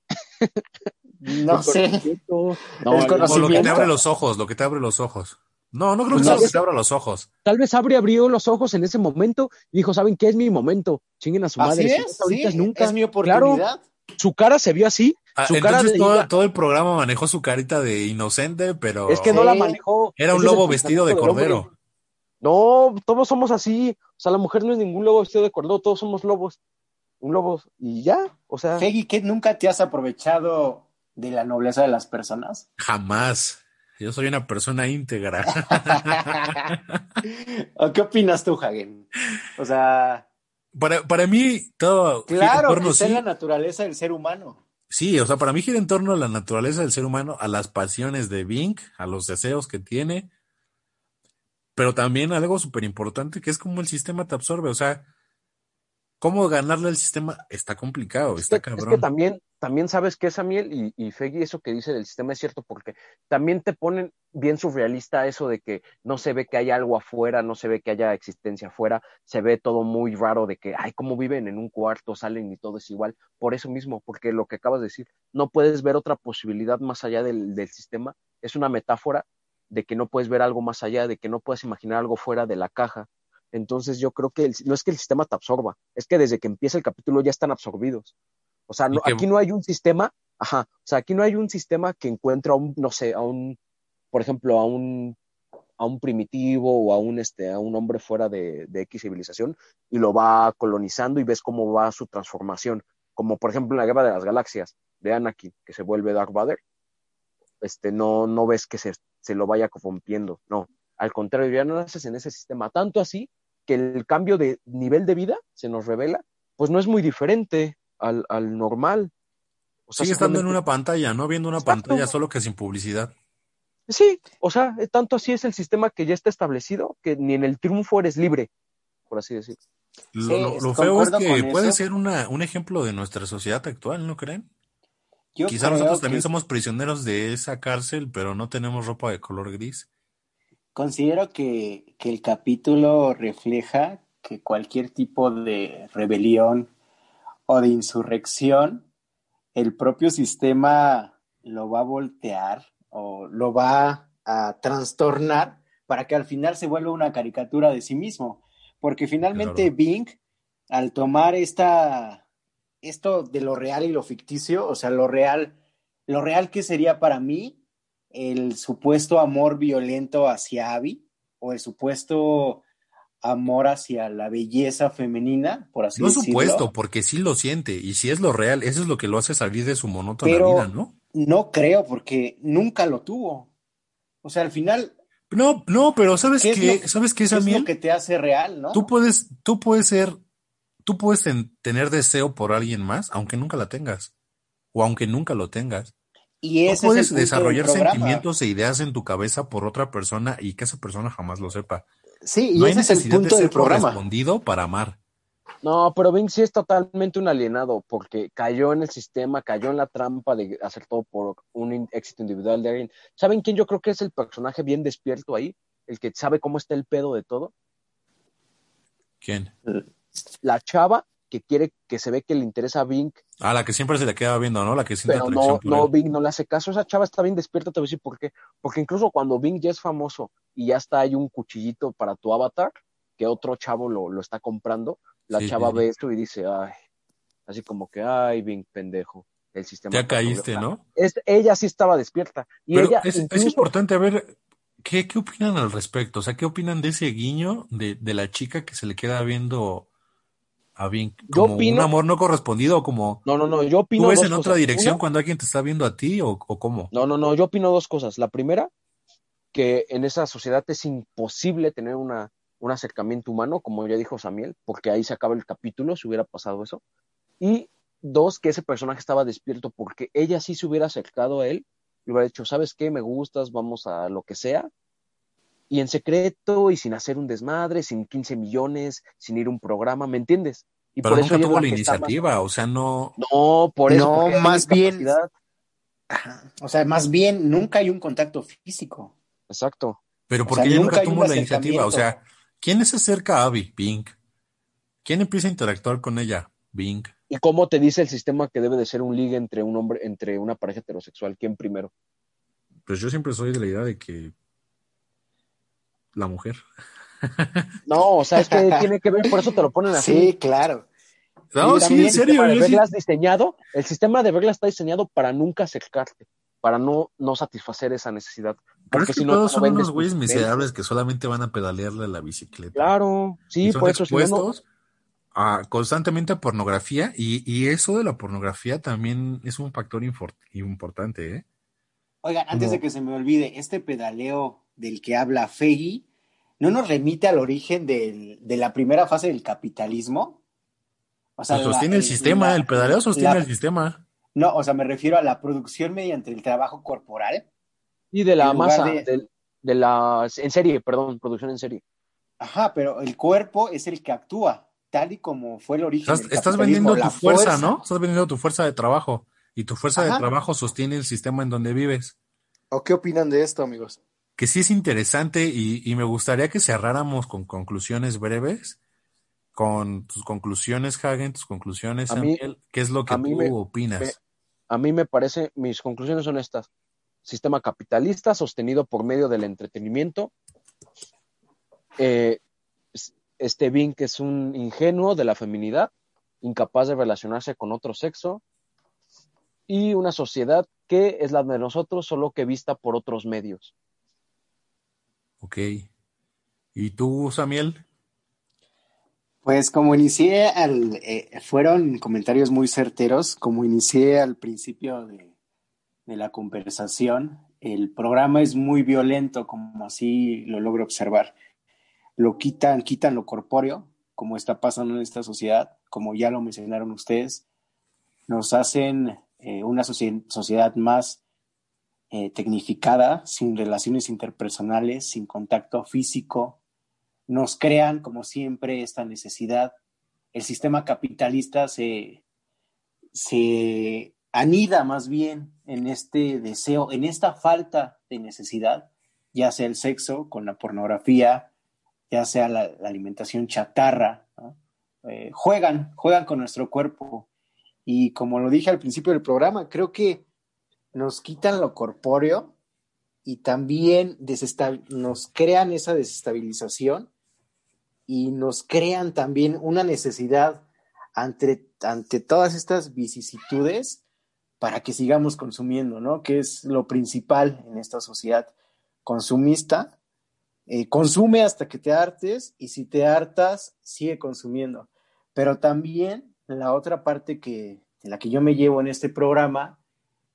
<laughs> No sé. No, El lo que te abre los ojos, lo que te abre los ojos. No, no creo que Pues sea lo que te abra los ojos. Tal vez Abri abrió los ojos en ese momento y dijo, ¿saben qué es mi momento? Chinguen a su Así madre. Es, ahorita sí, nunca. es mi oportunidad. Claro, su cara se vio así. Ah, Su cara Entonces de todo, el programa manejó su carita de inocente, pero Es que no la manejó. era un lobo vestido de cordero. No, todos somos así. O sea, la mujer no es ningún lobo vestido de cordero, todos somos lobos. Un lobo. Y ya, o sea. Feggy, ¿qué nunca te has aprovechado de la nobleza de las personas? Jamás. Yo soy una persona íntegra. <laughs> ¿O qué opinas tú, Hagen? O sea, para, para mí, todo claro, que está en la naturaleza del ser humano. sí, o sea, para mí gira en torno a la naturaleza del ser humano, a las pasiones de Bing, a los deseos que tiene, pero también algo súper importante que es como el sistema te absorbe, o sea, cómo ganarle al sistema está complicado, Es está que, es cabrón. que también, también sabes que esa miel y, y Feggy, eso que dice del sistema es cierto, porque también te ponen bien surrealista eso de que no se ve que haya algo afuera, no se ve que haya existencia afuera, se ve todo muy raro de que, ay, cómo viven en un cuarto, salen y todo es igual. Por eso mismo, porque lo que acabas de decir, no puedes ver otra posibilidad más allá del, del sistema, es una metáfora de que no puedes ver algo más allá, de que no puedes imaginar algo fuera de la caja. Entonces yo creo que el- no es que el sistema te absorba, es que desde que empieza el capítulo ya están absorbidos. O sea, no- que- aquí no hay un sistema, ajá, o sea, aquí no hay un sistema que encuentre a un, no sé, a un, por ejemplo, a un, a un primitivo o a un, este, a un hombre fuera de, de X civilización y lo va colonizando y ves cómo va su transformación. Como por ejemplo en la Guerra de las Galaxias de Anakin, que se vuelve Darth Vader, este, no, no ves que se, se lo vaya corrompiendo, no. Al contrario, ya no naces en ese sistema. Tanto así que el cambio de nivel de vida se nos revela, pues no es muy diferente al, al normal. O sea, Sigue estando en una pantalla, no viendo una Exacto. pantalla, solo que sin publicidad. Sí, o sea, tanto así es el sistema que ya está establecido que ni en el triunfo eres libre, por así decirlo. Lo, Sí, lo- lo es- feo es que puede eso. ser una, un ejemplo de nuestra sociedad actual, ¿no creen? Yo Quizá nosotros que- también somos prisioneros de esa cárcel, pero no tenemos ropa de color gris. Considero que, que el capítulo refleja que cualquier tipo de rebelión o de insurrección, el propio sistema lo va a voltear o lo va a trastornar para que al final se vuelva una caricatura de sí mismo. Porque finalmente Claro. Bing, al tomar esta, esto de lo real y lo ficticio, o sea, lo real, lo real que sería para mí el supuesto amor violento hacia Abby o el supuesto amor hacia la belleza femenina, por así No decirlo. supuesto, porque sí lo siente, y si es lo real, eso es lo que lo hace salir de su monótona Pero- vida, ¿no? No creo, porque nunca lo tuvo. O sea, al final, No, no, pero ¿sabes ¿Qué qué? es lo- ¿Sabes qué, ¿Qué es lo que te hace real, no? Tú puedes, tú puedes ser, tú puedes ten- tener deseo por alguien más, aunque nunca la tengas. O aunque nunca lo tengas. Y puedes es el punto desarrollar sentimientos e ideas en tu cabeza por otra persona y que esa persona jamás lo sepa. Sí, y No ese es el necesidad de punto del ser programa. correspondido para amar. No, pero Bing sí es totalmente un alienado porque cayó en el sistema, cayó en la trampa de hacer todo por un éxito individual de alguien. ¿Saben quién yo creo que es el personaje bien despierto ahí? El que sabe cómo está el pedo de todo. ¿Quién? La chava que quiere, que se ve que le interesa a Bing, Ah, la que siempre se le queda viendo, ¿no? La que siente pero atracción no, no, él. Bing no le hace caso. Esa chava está bien despierta, te voy a decir por qué. Porque incluso cuando Bing ya es famoso y ya está ahí un cuchillito para tu avatar, que otro chavo lo, lo está comprando, la Sí, chava sí. ve esto y dice, ay, así como que, ay, Bing, pendejo. El sistema. Ya caíste, ¿no? Es, ella sí estaba despierta. Y Pero ella es, es incluso- importante ver qué, qué opinan al respecto. O sea, ¿qué opinan de ese guiño de, de la chica que se le queda viendo bien como opino- un amor no correspondido o como No, no, no, yo opino tú ves dos en otra dirección Una, cuando alguien te está viendo a ti o, o cómo? No, no, no, yo opino dos cosas. La primera, que en esa sociedad es imposible tener una, un acercamiento humano, como ya dijo Samuel, porque ahí se acaba el capítulo si hubiera pasado eso. Y dos, que ese personaje estaba despierto porque ella sí se hubiera acercado a él y hubiera dicho, ¿sabes qué? Me gustas, vamos a lo que sea. Y en secreto y sin hacer un desmadre, sin 15 millones, sin ir a un programa, ¿me entiendes? Y Pero por nunca tuvo la más- iniciativa, o sea, no, No, por eso. No, más bien-. O sea, más bien, nunca hay un contacto físico. Exacto. pero O porque sea, ella nunca tuvo la iniciativa, o sea. ¿quién se acerca a Abby? Bing. ¿Quién empieza a interactuar con ella? Bing. ¿Y cómo te dice el sistema que debe de ser un ligue entre un hombre, entre una pareja heterosexual? ¿Quién primero? Pues yo siempre soy de la idea de que la mujer. <laughs> No, o sea, es que tiene que ver, por eso te lo ponen así. Sí, claro. No, Y sí, también en El serio, sistema de sí- reglas diseñado, el sistema de reglas está diseñado para nunca acercarte, para no, no satisfacer esa necesidad. Pero Porque es que si no, todos ¿cómo son unos güeyes miserables que solamente van a pedalearle a la bicicleta. Claro, y sí, son por eso si no, no, expuestos a, constantemente a pornografía y, y eso de la pornografía también es un factor importante, ¿eh? Oigan, antes Como- de que se me olvide, este pedaleo del que habla Feggy, ¿no nos remite al origen del- de la primera fase del capitalismo? O Pues sostiene la- el sistema, la- el pedaleo sostiene la- el sistema. No, o sea, me refiero a la producción mediante el trabajo corporal. y de la masa, de- de, la, en serie, perdón, producción en serie. Ajá, pero el cuerpo es el que actúa, tal y como fue el origen Estás, del estás vendiendo tu fuerza, ¿no? Estás vendiendo tu fuerza de trabajo y tu fuerza de trabajo sostiene el sistema en donde vives. ¿O qué opinan de esto, amigos? Que sí es interesante y, y me gustaría que cerráramos con conclusiones breves. Con tus conclusiones, Hagen, tus conclusiones, A mí- Samuel, ¿qué es lo que tú me- opinas? me- A mí me parece, mis conclusiones son estas. Sistema capitalista sostenido por medio del entretenimiento. Eh, este Bing que es un ingenuo de la feminidad, incapaz de relacionarse con otro sexo. Y una sociedad que es la de nosotros, solo que vista por otros medios. Ok. ¿Y tú, Samuel? Pues como inicié al, eh, fueron comentarios muy certeros, como inicié al principio de, de la conversación, el programa es muy violento, como así lo logro observar. Lo quitan, quitan lo corpóreo, como está pasando en esta sociedad, como ya lo mencionaron ustedes, nos hacen eh, una socie- sociedad más eh, tecnificada, sin relaciones interpersonales, sin contacto físico, nos crean, como siempre, esta necesidad. El sistema capitalista se, se anida más bien en este deseo, en esta falta de necesidad, ya sea el sexo con la pornografía, ya sea la, alimentación chatarra. Eh, juegan, juegan con nuestro cuerpo. Y como lo dije al principio del programa, creo que nos quitan lo corpóreo y también nos crean esa desestabilización y nos crean también una necesidad ante, ante todas estas vicisitudes para que sigamos consumiendo, ¿no? Que es lo principal en esta sociedad consumista. Eh, consume hasta que te hartes y si te hartas, sigue consumiendo. Pero también la otra parte que, de la que yo me llevo en este programa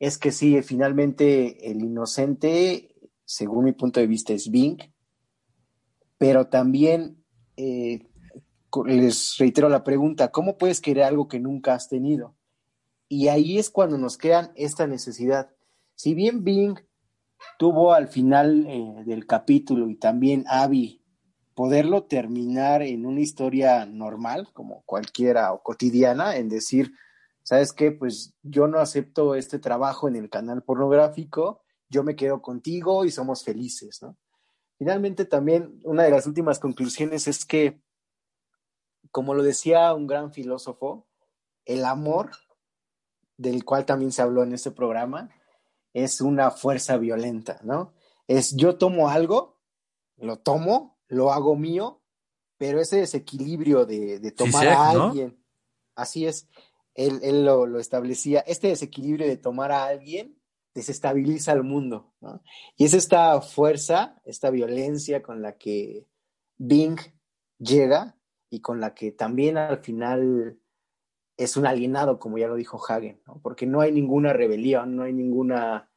es que sí, finalmente el inocente según mi punto de vista, es Bing, pero también eh, les reitero la pregunta, ¿cómo puedes querer algo que nunca has tenido? Y ahí es cuando nos crean esta necesidad. Si bien Bing tuvo al final eh, del capítulo y también Abby poderlo terminar en una historia normal, como cualquiera o cotidiana, en decir, ¿sabes qué? Pues yo no acepto este trabajo en el canal pornográfico, yo me quedo contigo y somos felices, ¿no? Finalmente también una de las últimas conclusiones es que, como lo decía un gran filósofo, el amor, del cual también se habló en este programa, es una fuerza violenta, ¿no? Es yo tomo algo, lo tomo, lo hago mío, pero ese desequilibrio de, tomar a alguien, así es, él, lo, establecía, este desequilibrio de tomar a alguien desestabiliza al mundo, ¿no? Y es esta fuerza, esta violencia con la que Bing llega y con la que también al final es un alienado, como ya lo dijo Hagen, porque no hay ninguna rebelión, no hay ninguna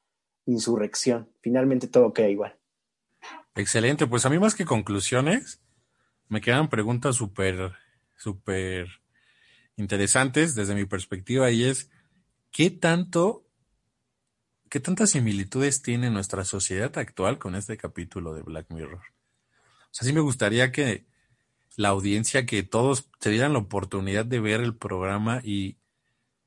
insurrección. Finalmente todo queda igual. Excelente, pues a mí más que conclusiones, me quedan preguntas súper, súper interesantes desde mi perspectiva y es, ¿qué tanto, qué tantas similitudes tiene nuestra sociedad actual con este capítulo de Black Mirror? O sea, sí me gustaría que la audiencia, que todos se dieran la oportunidad de ver el programa y,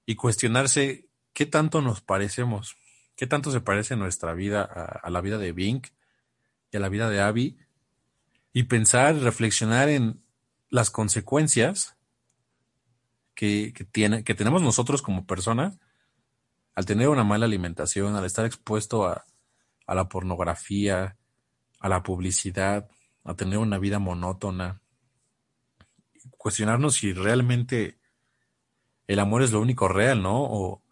y cuestionarse qué tanto nos parecemos, qué tanto se parece nuestra vida a, la vida de Bink y a la vida de Abby, y pensar, reflexionar en las consecuencias que, tiene, que tenemos nosotros como personas al tener una mala alimentación, al estar expuesto a, a la pornografía, a la publicidad, a tener una vida monótona, cuestionarnos si realmente el amor es lo único real, ¿no? O,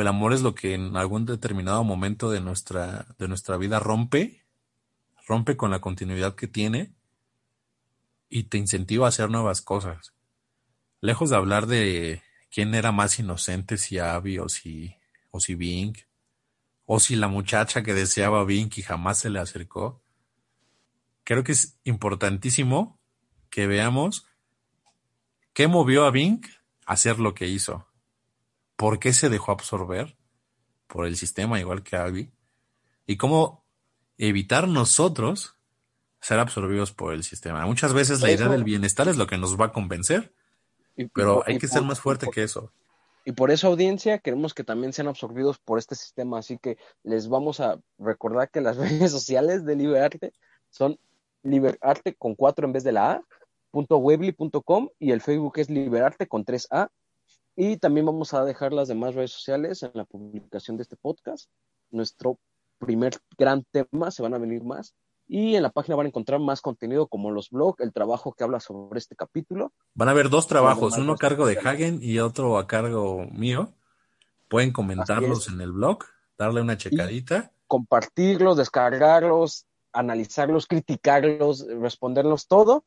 el amor es lo que en algún determinado momento de nuestra, de nuestra vida rompe, rompe con la continuidad que tiene y te incentiva a hacer nuevas cosas. Lejos de hablar de quién era más inocente, si Abby o si, o si Bing, o si la muchacha que deseaba a Bing y jamás se le acercó, creo que es importantísimo que veamos ¿Qué movió a Bing a hacer lo que hizo? ¿Por qué se dejó absorber por el sistema igual que Abby? ¿Y cómo evitar nosotros ser absorbidos por el sistema? Muchas veces la idea del bienestar es lo que nos va a convencer, pero hay que ser más fuerte que eso. Y por eso, audiencia, queremos que también sean absorbidos por este sistema. Así que les vamos a recordar que las <laughs> redes sociales de Liberarte son Liberarte con cuatro en vez de la A .webly.com y el Facebook es Liberarte con 3A. Y también vamos a dejar las demás redes sociales en la publicación de este podcast. Nuestro primer gran tema, se van a venir más. Y en la página van a encontrar más contenido como los blogs, el trabajo que habla sobre este capítulo. Van a haber dos trabajos, uno a cargo de Hagen y otro a cargo mío. Pueden comentarlos en el blog, darle una checadita. compartirlos, descargarlos, analizarlos, criticarlos, responderlos todo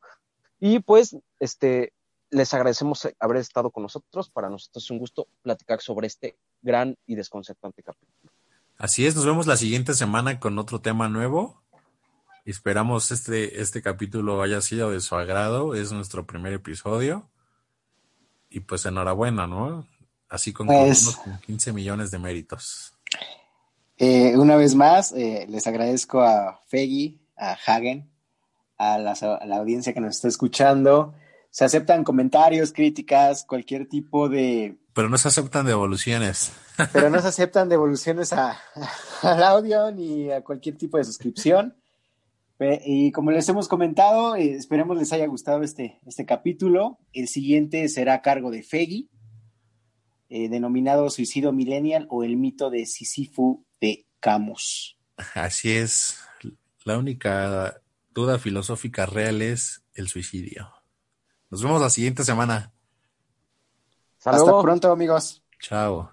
y pues, este, les agradecemos haber estado con nosotros. Para nosotros es un gusto platicar sobre este gran y desconcertante capítulo. Así es, nos vemos la siguiente semana con otro tema nuevo. Esperamos este, este capítulo haya sido de su agrado. Es nuestro primer episodio. Y pues enhorabuena, ¿no? Así con, pues, con 15 millones de méritos. Eh, una vez más, eh, les agradezco a Feggy, a Hagen, a la, audiencia que nos está escuchando. Se aceptan comentarios, críticas, cualquier tipo de... Pero no se aceptan devoluciones. Pero no <laughs> se aceptan devoluciones a, <laughs> al audio ni a cualquier tipo de suscripción. Y como les hemos comentado, eh, esperemos les haya gustado este, este capítulo. El siguiente será a cargo de Feggy, eh, denominado Suicidio Millennial o el mito de Sisifu de Camus. Así es. La única duda filosófica real es el suicidio. Nos vemos la siguiente semana. Hasta pronto, amigos. Chao.